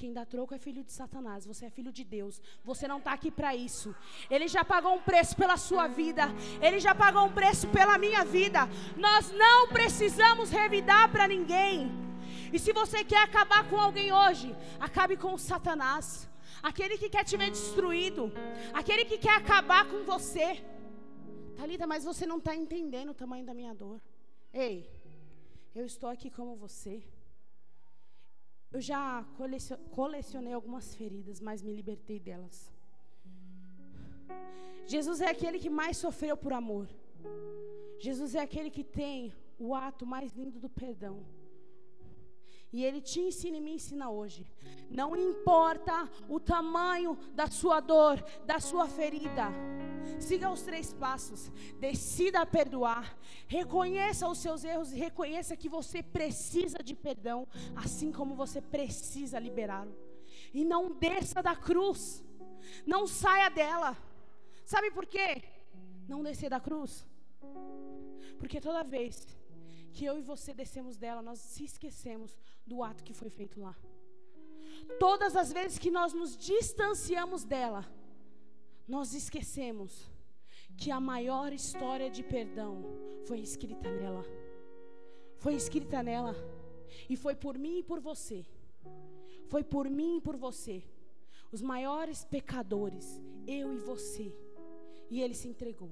Quem dá troco é filho de Satanás. Você é filho de Deus. Você não está aqui para isso. Ele já pagou um preço pela sua vida. Ele já pagou um preço pela minha vida. Nós não precisamos revidar para ninguém. E se você quer acabar com alguém hoje, acabe com o Satanás. Aquele que quer te ver destruído. Aquele que quer acabar com você. Talita, mas você não está entendendo o tamanho da minha dor. Ei, eu estou aqui como você. Eu já colecion- colecionei algumas feridas, mas me libertei delas. Jesus é aquele que mais sofreu por amor. Jesus é aquele que tem o ato mais lindo do perdão. E Ele te ensina e me ensina hoje. Não importa o tamanho da sua dor, da sua ferida. Siga os três passos. Decida perdoar. Reconheça os seus erros e reconheça que você precisa de perdão, assim como você precisa liberá-lo. E não desça da cruz. Não saia dela. Sabe por quê? Não descer da cruz? Porque toda vez que eu e você descemos dela, nós se esquecemos do ato que foi feito lá. Todas as vezes que nós nos distanciamos dela, nós esquecemos que a maior história de perdão foi escrita nela. Foi escrita nela. E foi por mim e por você. Foi por mim e por você. Os maiores pecadores, eu e você. E ele se entregou.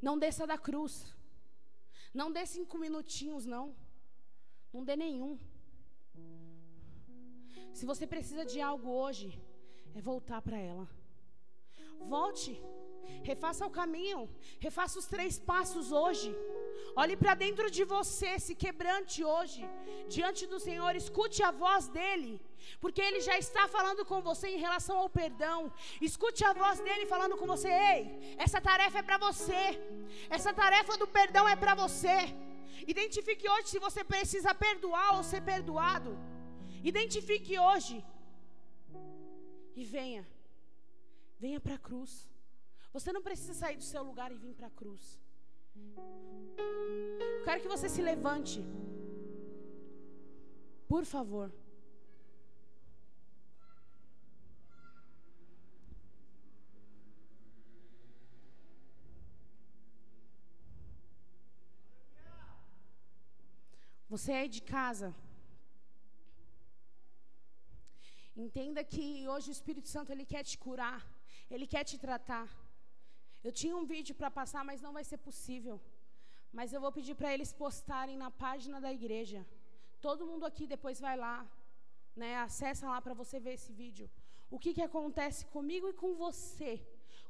Não desça da cruz. Não dê cinco minutinhos, não. Não dê nenhum. Se você precisa de algo hoje, é voltar para ela. Volte. Refaça o caminho. Refaça os três passos hoje. Olhe para dentro de você, se quebrante hoje, diante do Senhor, escute a voz dele, porque ele já está falando com você em relação ao perdão. Escute a voz dele falando com você: ei, essa tarefa é para você, essa tarefa do perdão é para você. Identifique hoje se você precisa perdoar ou ser perdoado. Identifique hoje e venha, venha para a cruz. Você não precisa sair do seu lugar e vir para a cruz. Eu quero que você se levante. Por favor. Você é de casa. Entenda que hoje o Espírito Santo ele quer te curar, ele quer te tratar. Eu tinha um vídeo para passar, mas não vai ser possível. Mas eu vou pedir para eles postarem na página da igreja. Todo mundo aqui depois vai lá, né? Acessa lá para você ver esse vídeo. O que que acontece comigo e com você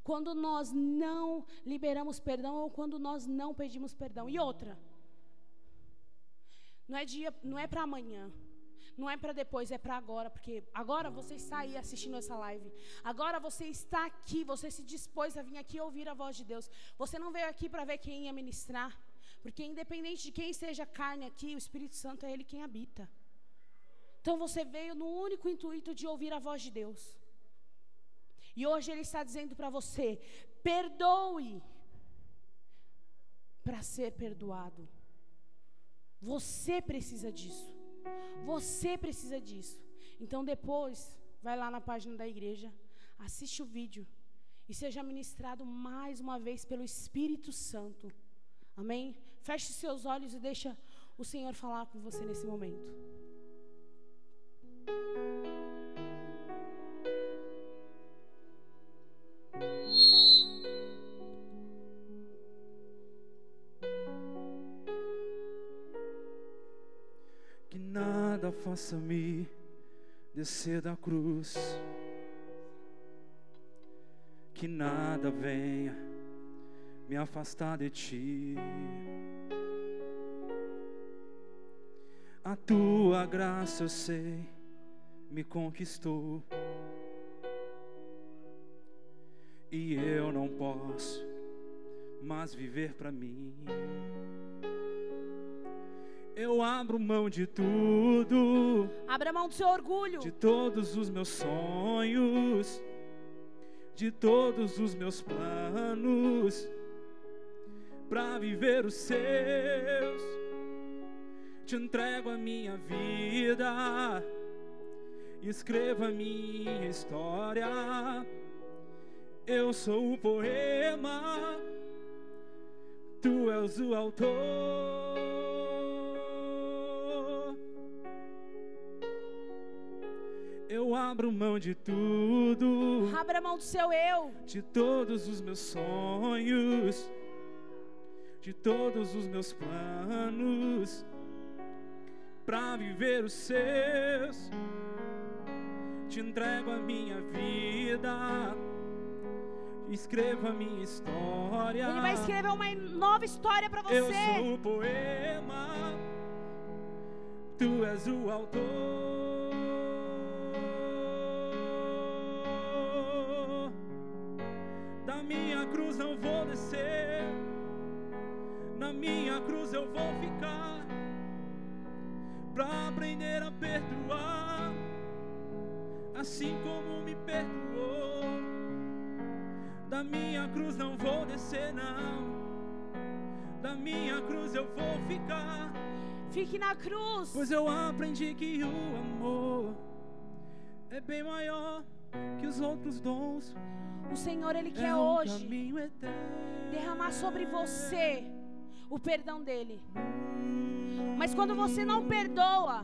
quando nós não liberamos perdão ou quando nós não pedimos perdão? E outra, não é dia, não é para amanhã. Não é para depois, é para agora, porque agora você está aí assistindo essa live. Agora você está aqui, você se dispôs a vir aqui ouvir a voz de Deus. Você não veio aqui para ver quem ia ministrar, porque independente de quem seja carne aqui, o Espírito Santo é ele quem habita. Então você veio no único intuito de ouvir a voz de Deus. E hoje ele está dizendo para você: perdoe para ser perdoado. Você precisa disso. Você precisa disso. Então depois, vai lá na página da igreja, assiste o vídeo e seja ministrado mais uma vez pelo Espírito Santo. Amém? Feche seus olhos e deixa o Senhor falar com você nesse momento. Que nada faça me descer da cruz. Que nada venha me afastar de ti. A tua graça eu sei me conquistou. E eu não posso mais viver para mim. Eu abro mão de tudo, Abra mão do seu orgulho. de todos os meus sonhos, de todos os meus planos, para viver os seus. Te entrego a minha vida, escreva minha história. Eu sou o poema, tu és o autor. Abro mão de tudo, Abra mão do seu eu. de todos os meus sonhos, de todos os meus planos, pra viver os seus. Te entrego a minha vida, escreva a minha história. Ele vai escrever uma nova história Eu você. sou o poema, tu és o autor. Descer, na minha cruz eu vou ficar, pra aprender a perdoar, assim como me perdoou. Da minha cruz não vou descer, não. Da minha cruz eu vou ficar. Fique na cruz. Pois eu aprendi que o amor é bem maior que os outros dons. O Senhor, Ele quer é um hoje derramar sobre você o perdão dele. Mas quando você não perdoa,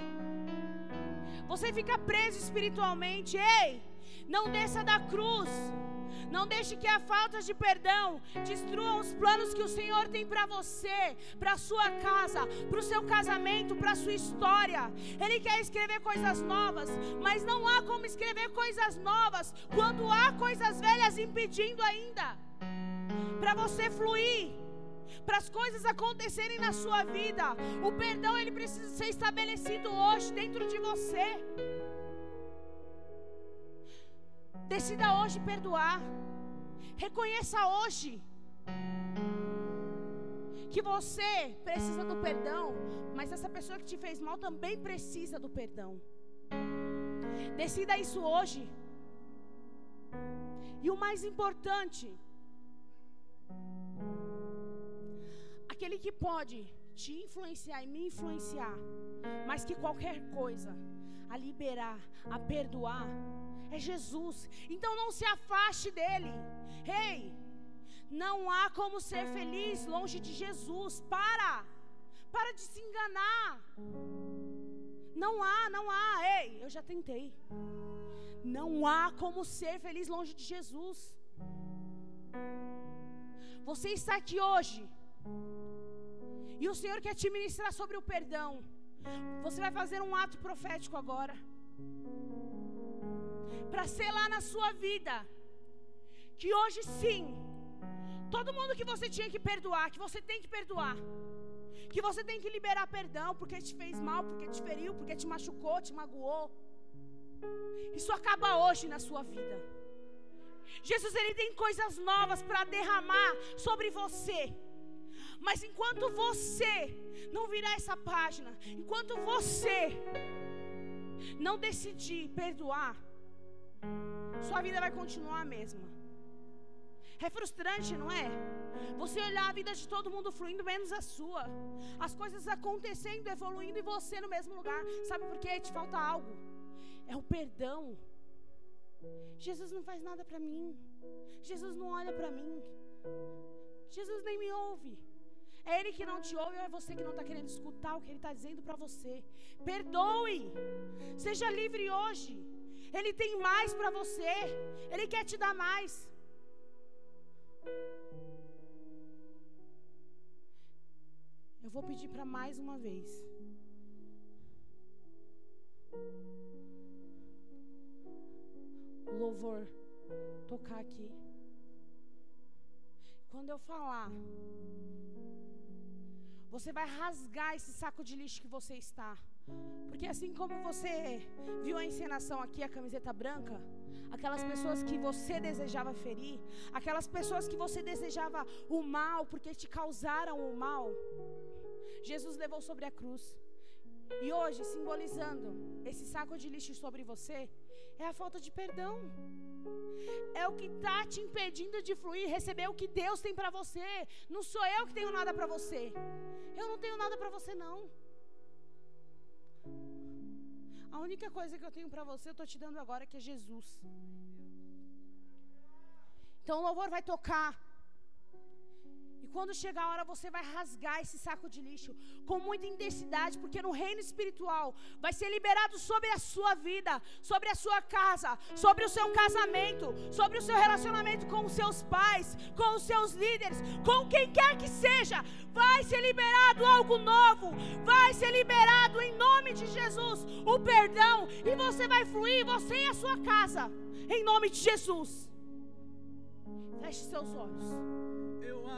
você fica preso espiritualmente. Ei, não desça da cruz. Não deixe que a falta de perdão destrua os planos que o Senhor tem para você, para sua casa, para o seu casamento, para sua história. Ele quer escrever coisas novas, mas não há como escrever coisas novas quando há coisas velhas impedindo ainda para você fluir, para as coisas acontecerem na sua vida. O perdão ele precisa ser estabelecido hoje dentro de você. Decida hoje perdoar. Reconheça hoje que você precisa do perdão, mas essa pessoa que te fez mal também precisa do perdão. Decida isso hoje. E o mais importante, aquele que pode te influenciar e me influenciar, mais que qualquer coisa, a liberar, a perdoar, é Jesus. Então não se afaste dele. Ei, não há como ser feliz longe de Jesus. Para, para de se enganar. Não há, não há. Ei, eu já tentei. Não há como ser feliz longe de Jesus. Você está aqui hoje. E o Senhor quer te ministrar sobre o perdão. Você vai fazer um ato profético agora. Para selar na sua vida. Que hoje sim. Todo mundo que você tinha que perdoar, que você tem que perdoar. Que você tem que liberar perdão porque te fez mal, porque te feriu, porque te machucou, te magoou. Isso acaba hoje na sua vida. Jesus ele tem coisas novas para derramar sobre você. Mas enquanto você não virar essa página, enquanto você não decidir perdoar, sua vida vai continuar a mesma. É frustrante, não é? Você olhar a vida de todo mundo fluindo, menos a sua. As coisas acontecendo, evoluindo e você no mesmo lugar. Sabe por quê? Te falta algo. É o perdão. Jesus não faz nada para mim. Jesus não olha para mim. Jesus nem me ouve. É Ele que não te ouve ou é você que não está querendo escutar o que Ele está dizendo para você? Perdoe. Seja livre hoje. Ele tem mais para você. Ele quer te dar mais. Eu vou pedir para mais uma vez. Louvor tocar aqui. Quando eu falar, você vai rasgar esse saco de lixo que você está. Porque assim como você viu a encenação aqui, a camiseta branca, aquelas pessoas que você desejava ferir, aquelas pessoas que você desejava o mal porque te causaram o mal, Jesus levou sobre a cruz. E hoje, simbolizando esse saco de lixo sobre você, é a falta de perdão. É o que está te impedindo de fluir, receber o que Deus tem para você. Não sou eu que tenho nada para você. Eu não tenho nada para você, não. A única coisa que eu tenho para você, eu tô te dando agora que é Jesus. Então o louvor vai tocar. Quando chegar a hora, você vai rasgar esse saco de lixo com muita intensidade, porque no reino espiritual vai ser liberado sobre a sua vida, sobre a sua casa, sobre o seu casamento, sobre o seu relacionamento com os seus pais, com os seus líderes, com quem quer que seja. Vai ser liberado algo novo, vai ser liberado em nome de Jesus o perdão, e você vai fluir, você e a sua casa, em nome de Jesus. Feche seus olhos.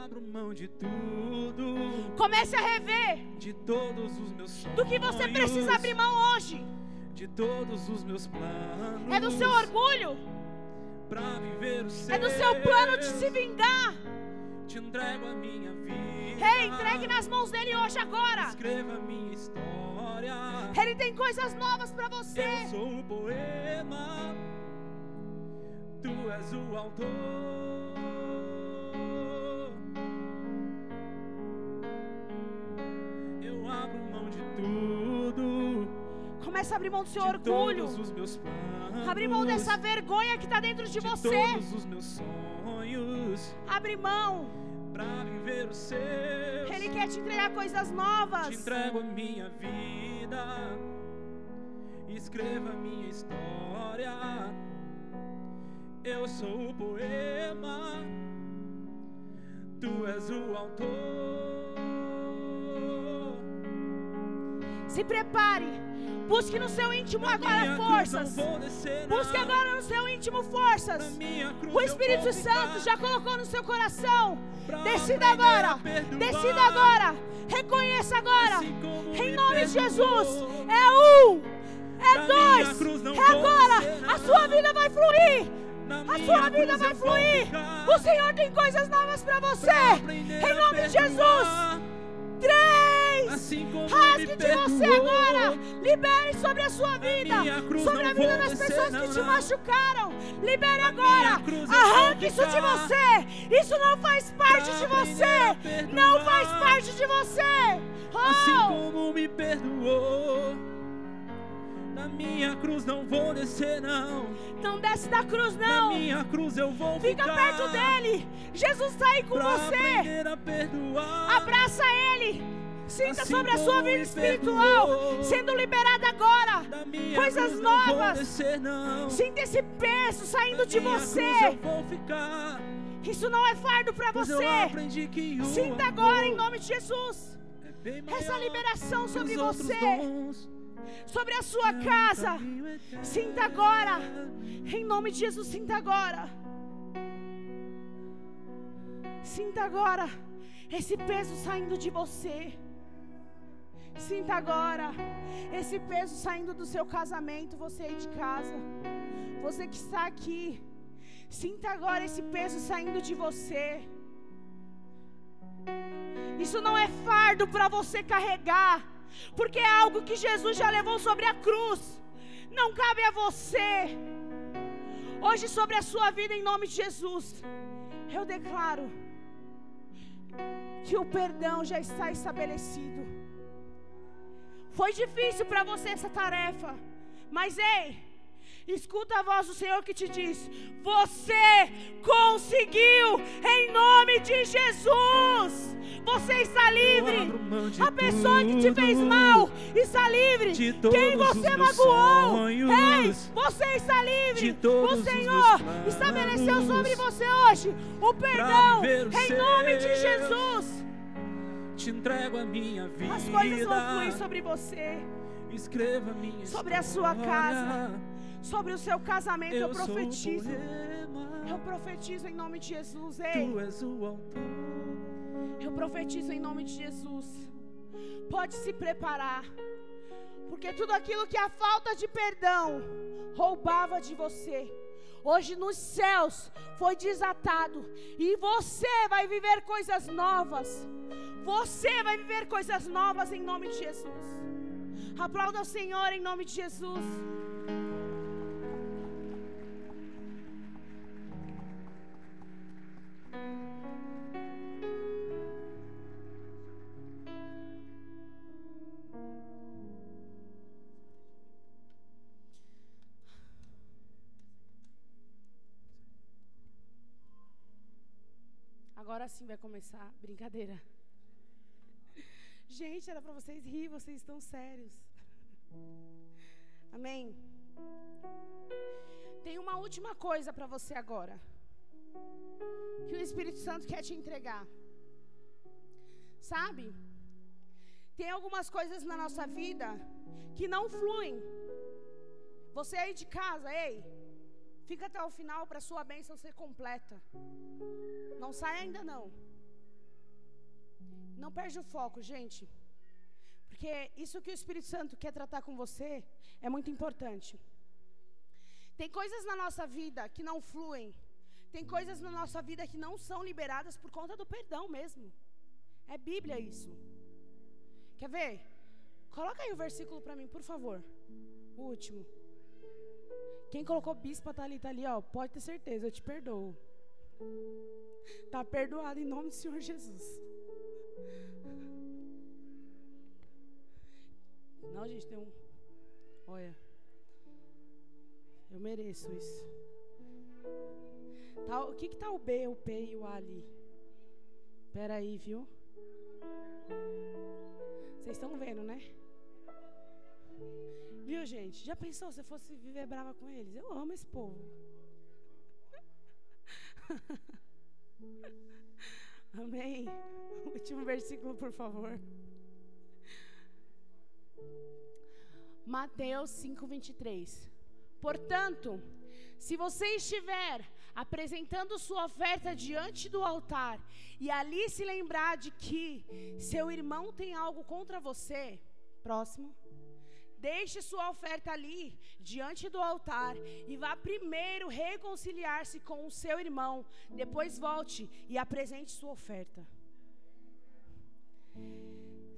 Abro mão de tudo, Comece a rever de todos os meus sonhos. do que você precisa abrir mão hoje. De todos os meus planos. É do seu orgulho, Pra viver o seu. é do seu plano de se vingar. Te entrego a minha vida. Ei, entregue nas mãos dele hoje agora. Escreva a minha história. Ele tem coisas novas para você. Eu sou o poema. Tu és o autor. Abro mão de tudo. Comece a abrir mão do seu de orgulho. os planos. Abrir mão dessa vergonha que está dentro de de você. todos os meus sonhos. Abre mão. Pra viver o seu. Ele quer te entregar coisas novas. Te entrego a minha vida. Escreva a minha história. Eu sou o poema. Tu és o autor. Se prepare. Busque no seu íntimo agora forças. Busque agora no seu íntimo forças. O Espírito Santo já colocou no seu coração. Decida agora. Decida agora. Reconheça agora. Assim Em me nome de. Jesus. É um. É dois. É agora. A sua vida vai fluir. A sua vida vai fluir. O Senhor tem coisas novas para você. Em nome de Jesus. Assim como Rasgue de você agora. Libere sobre a sua vida. cruz Sobre a vida das pessoas que te machucaram. Libere Na agora. Arranque isso de você. Isso não faz parte de a você. Não faz parte de você. Assim Oh. como me perdoou. Na minha cruz não vou descer, não. Não desce da cruz, Na não. minha cruz eu vou Fica ficar. perto dele. Jesus está aí com você. a. Abraça ele. Sinta Assim sobre a sua vida espiritual sendo liberada agora. Coisas novas. Sinta esse peso saindo de você. Isso não é fardo para você. Sinta agora em nome de Jesus. é Essa liberação sobre você, sobre a sua É casa. eterno. Sinta agora. Em nome de Jesus, sinta agora. Sinta agora esse peso saindo de você. Sinta agora esse peso saindo do seu casamento, você aí de casa. Você que está aqui. Sinta agora esse peso saindo de você. Isso não é fardo para você carregar, porque é algo que Jesus já levou sobre a cruz. Não cabe a você. Hoje, sobre a sua vida, em nome de Jesus, eu declaro que o perdão já está estabelecido. Foi difícil para você essa tarefa, mas ei, escuta a voz do Senhor que te diz: Você conseguiu, em nome de Jesus. Você está livre. A pessoa que te fez mal está livre. de Quem você magoou, ei, você está livre. O Senhor estabeleceu sobre você hoje o perdão em nome de. Jesus. Te entrego a minha vida. As coisas vão fluir sobre você, Escreva minha sobre a sua história. casa, sobre o seu casamento. Eu, Eu profetizo. Eu profetizo em nome de Jesus. Ei, Tu és o autor. eu profetizo em nome de Jesus. Pode se preparar. Porque tudo aquilo que a falta de perdão roubava de você, hoje nos céus foi desatado. E você vai viver coisas novas. Você vai viver coisas novas em nome de Jesus. Aplauda o Senhor em nome de Jesus. Agora sim vai começar. Brincadeira. (laughs) Gente, era para vocês rir, vocês estão sérios. (laughs) Amém. Tem uma última coisa para você agora. Que o Espírito Santo quer te entregar. Sabe? Tem algumas coisas na nossa vida que não fluem. Você aí de casa, ei, fica até o final para sua bênção ser completa. Não sai ainda não. Não perde o foco, gente. Porque isso que o Espírito Santo quer tratar com você é muito importante. Tem coisas na nossa vida que não fluem. Tem coisas na nossa vida que não são liberadas por conta do perdão mesmo. É Bíblia isso. Quer ver? Coloca aí o versículo para mim, por favor. O último. Quem colocou bispa tá ali, tá ali, ó. Pode ter certeza, eu te perdoo. Tá perdoado em nome do Senhor Jesus. Não, gente, tem um. Olha. Eu mereço isso. Tá, o que que tá o B, o P e o A ali? Pera aí, viu? Vocês estão vendo, né? Viu, gente? Já pensou se eu fosse viver brava com eles? Eu amo esse povo. (laughs) (laughs) Amém. (laughs) Último versículo, por favor. Mateus 5:23. Portanto, se você estiver apresentando sua oferta diante do altar e ali se lembrar de que seu irmão tem algo contra você, próximo, deixe sua oferta ali diante do altar e vá primeiro reconciliar-se com o seu irmão, depois volte e apresente sua oferta.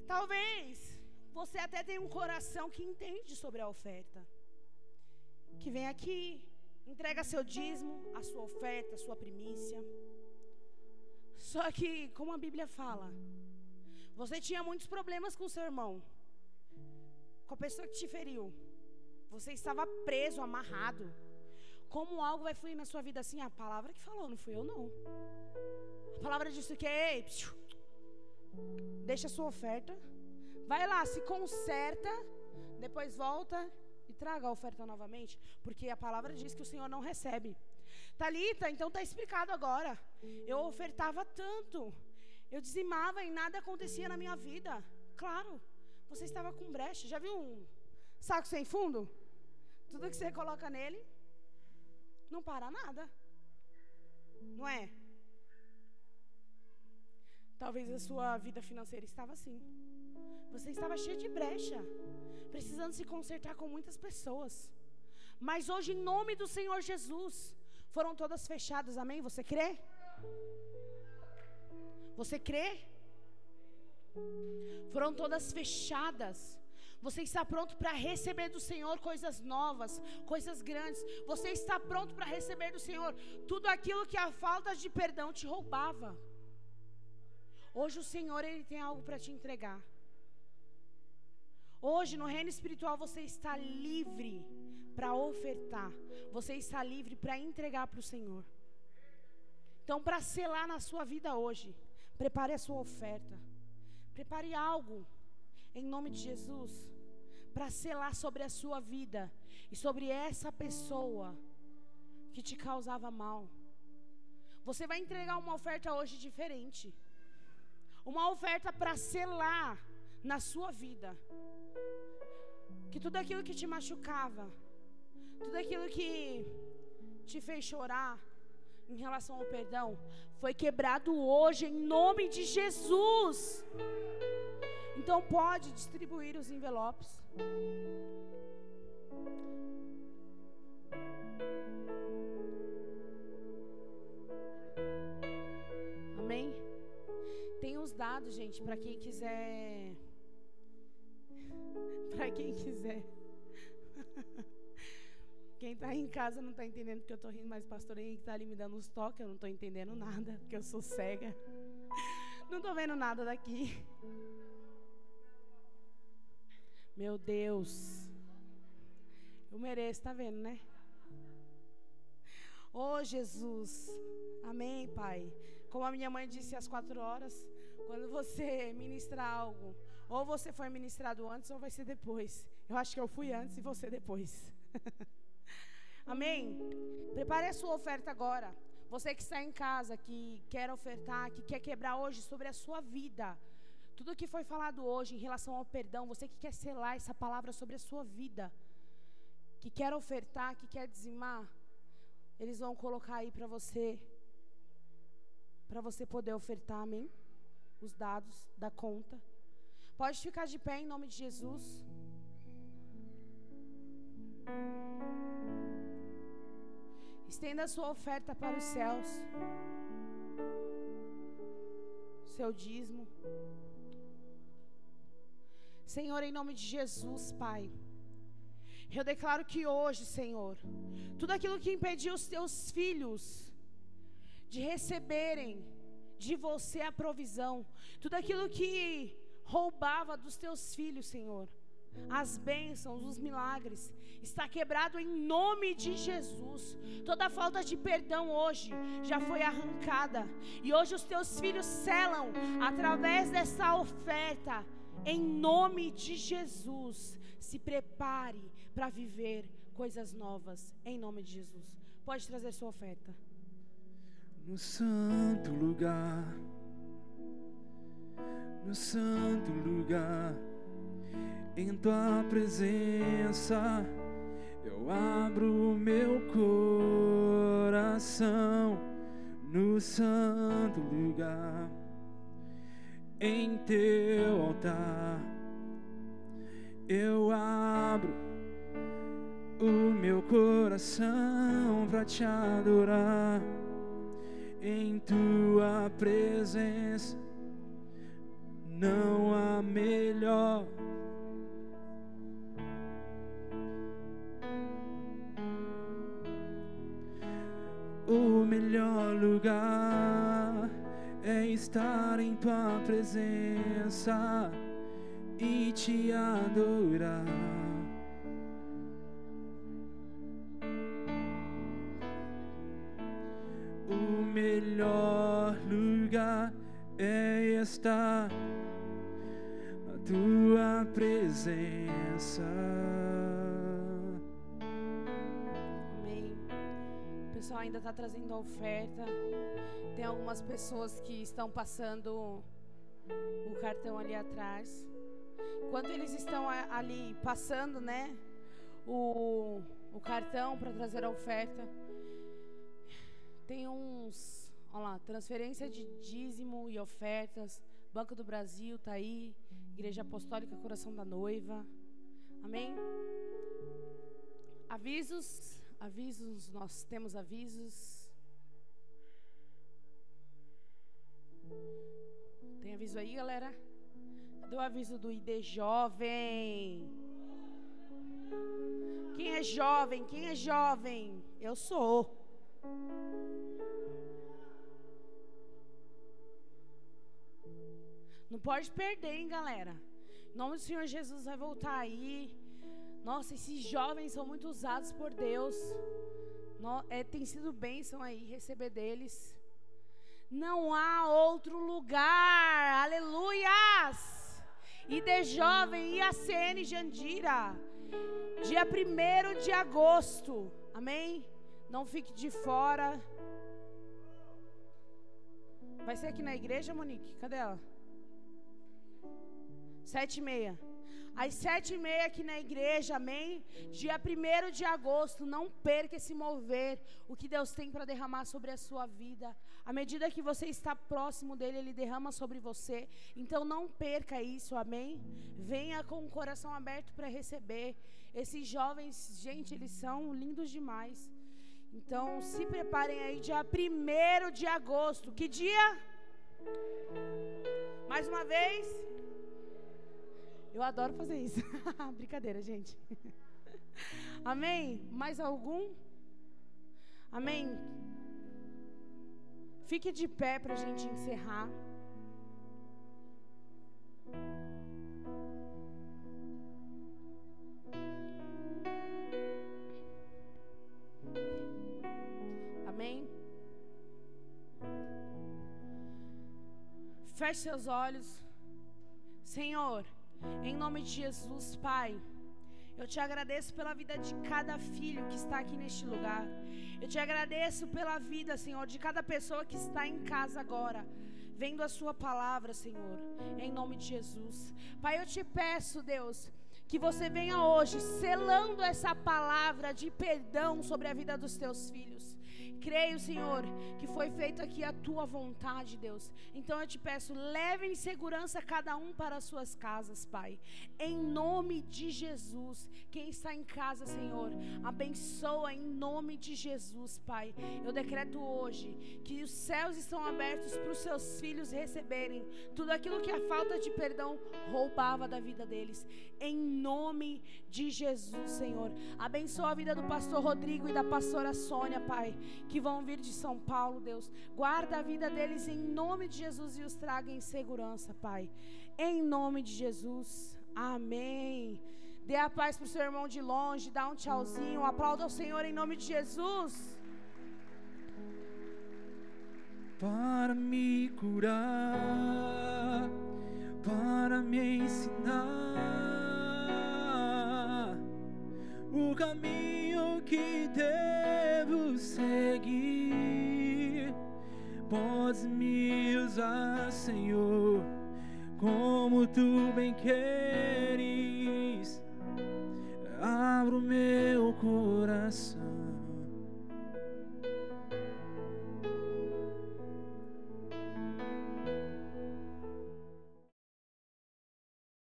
Talvez você até tenha um coração que entende sobre a oferta que vem aqui, entrega seu dízimo, a sua oferta, a sua primícia. Só que, como a Bíblia fala, você tinha muitos problemas com seu irmão, com a pessoa que te feriu. Você estava preso, amarrado. Como algo vai fluir na sua vida assim? A palavra que falou, não fui eu não. A palavra disse que, ei, deixa a sua oferta, vai lá, se conserta, depois volta e traga a oferta novamente, porque a palavra diz que o Senhor não recebe. Talita, então está explicado agora. Eu ofertava tanto, eu dizimava e nada acontecia na minha vida. Claro, você estava com brecha. Já viu um saco sem fundo? Tudo que você coloca nele, não para nada. Não é? Talvez a sua vida financeira estava assim. Você estava cheio de brecha precisando se consertar com muitas pessoas. Mas hoje, em nome do Senhor Jesus, foram todas fechadas, amém? Você crê? Você crê? Foram todas fechadas. Você está pronto para receber do Senhor coisas novas, coisas grandes. Você está pronto para receber do Senhor tudo aquilo que a falta de perdão te roubava. Hoje o Senhor ele tem algo para te entregar. Hoje, no reino espiritual, você está livre para ofertar. Você está livre para entregar para o Senhor. Então, para selar na sua vida hoje, prepare a sua oferta. Prepare algo, em nome de Jesus, para selar sobre a sua vida e sobre essa pessoa que te causava mal. Você vai entregar uma oferta hoje diferente. Uma oferta para selar na sua vida que tudo aquilo que te machucava, tudo aquilo que te fez chorar em relação ao perdão, foi quebrado hoje em nome de Jesus. Então pode distribuir os envelopes. Amém? Tem os dados, gente, para quem quiser (laughs) para quem quiser. Quem está em casa não está entendendo porque eu estou rindo, mas pastor Henrique está ali me dando uns toques, eu não estou entendendo nada, porque eu sou cega. (laughs) Não estou vendo nada daqui. Meu Deus. Eu mereço, está vendo, né? Oh, Jesus. Amém, Pai. Como a minha mãe disse às quatro horas, quando você ministrar algo, ou você foi ministrado antes ou vai ser depois. Eu acho que eu fui antes e você depois. (laughs) Amém? Prepare a sua oferta agora. Você que está em casa, que quer ofertar, que quer quebrar hoje sobre a sua vida. Tudo que foi falado hoje em relação ao perdão, você que quer selar essa palavra sobre a sua vida, que quer ofertar, que quer dizimar, eles vão colocar aí para você, para você poder ofertar, amém? Os dados da conta. Pode ficar de pé em nome de Jesus. Estenda a sua oferta para os céus. Seu dízimo. Senhor, em nome de Jesus, Pai. Eu declaro que hoje, Senhor, tudo aquilo que impediu os teus filhos de receberem de você a provisão, tudo aquilo que roubava dos teus filhos, Senhor, as bênçãos, os milagres, está quebrado em nome de Jesus. Toda falta de perdão hoje já foi arrancada, e hoje os teus filhos selam através dessa oferta, em nome de Jesus. Se prepare para viver coisas novas, em nome de Jesus. Pode trazer sua oferta. no santo lugar, no santo lugar, em tua presença, eu abro o meu coração no santo lugar, em teu altar, eu abro o meu coração para te adorar em tua presença não há melhor. O melhor lugar é estar em tua presença e te adorar. O melhor lugar é estar na tua presença. Pessoal ainda está trazendo a oferta. Tem algumas pessoas que estão passando o cartão ali atrás. Enquanto eles estão ali passando, né? O, o cartão para trazer a oferta. Tem uns, olha lá, transferência de dízimo e ofertas. Banco do Brasil tá aí. Igreja Apostólica Coração da Noiva. Amém? Avisos, avisos, nós temos avisos. Tem aviso aí, galera? Cadê o aviso do ID Jovem? Quem é jovem? Quem é jovem? Eu sou. Não pode perder, hein, galera? Em nome do Senhor Jesus vai voltar aí. Nossa, esses jovens são muito usados por Deus. No- é, tem sido bênção aí receber deles. Não há outro lugar. Aleluias! E de jovem e a CN Jandira. Dia 1 de agosto. Amém? Não fique de fora. Vai ser aqui na igreja, Monique? Cadê ela? Sete e meia. Às sete e meia aqui na igreja, amém? Dia 1 de agosto, não perca esse mover, o que Deus tem para derramar sobre a sua vida. À medida que você está próximo dele, ele derrama sobre você. Então não perca isso, amém? Venha com o coração aberto para receber. Esses jovens, gente, eles são lindos demais. Então se preparem aí, dia 1 de agosto. Que dia? Mais uma vez. Eu adoro fazer isso. (laughs) Brincadeira, gente. (laughs) Amém? Mais algum? Amém? Fique de pé para a gente encerrar. Amém? Feche seus olhos. Senhor, em nome de Jesus, Pai, eu te agradeço pela vida de cada filho que está aqui neste lugar. Eu te agradeço pela vida, Senhor, de cada pessoa que está em casa agora, vendo a Sua palavra, Senhor, em nome de Jesus. Pai, eu te peço, Deus, que você venha hoje selando essa palavra de perdão sobre a vida dos teus filhos. Creio, Senhor, que foi feita aqui a tua vontade, Deus. Então eu te peço, leve em segurança cada um para as suas casas, Pai. Em nome de Jesus. Quem está em casa, Senhor, abençoa em nome de Jesus, Pai. Eu decreto hoje que os céus estão abertos para os seus filhos receberem tudo aquilo que a falta de perdão roubava da vida deles. Em nome de Jesus, Senhor. Abençoa a vida do pastor Rodrigo e da pastora Sônia, Pai que vão vir de São Paulo, Deus. Guarda a vida deles em nome de Jesus e os traga em segurança, Pai. Em nome de Jesus. Amém. Dê a paz para o seu irmão de longe, dá um tchauzinho, aplauda o Senhor em nome de Jesus. para me curar, para me ensinar o caminho que devo seguir. Podes me usar, Senhor, como tu bem queres. Abro meu coração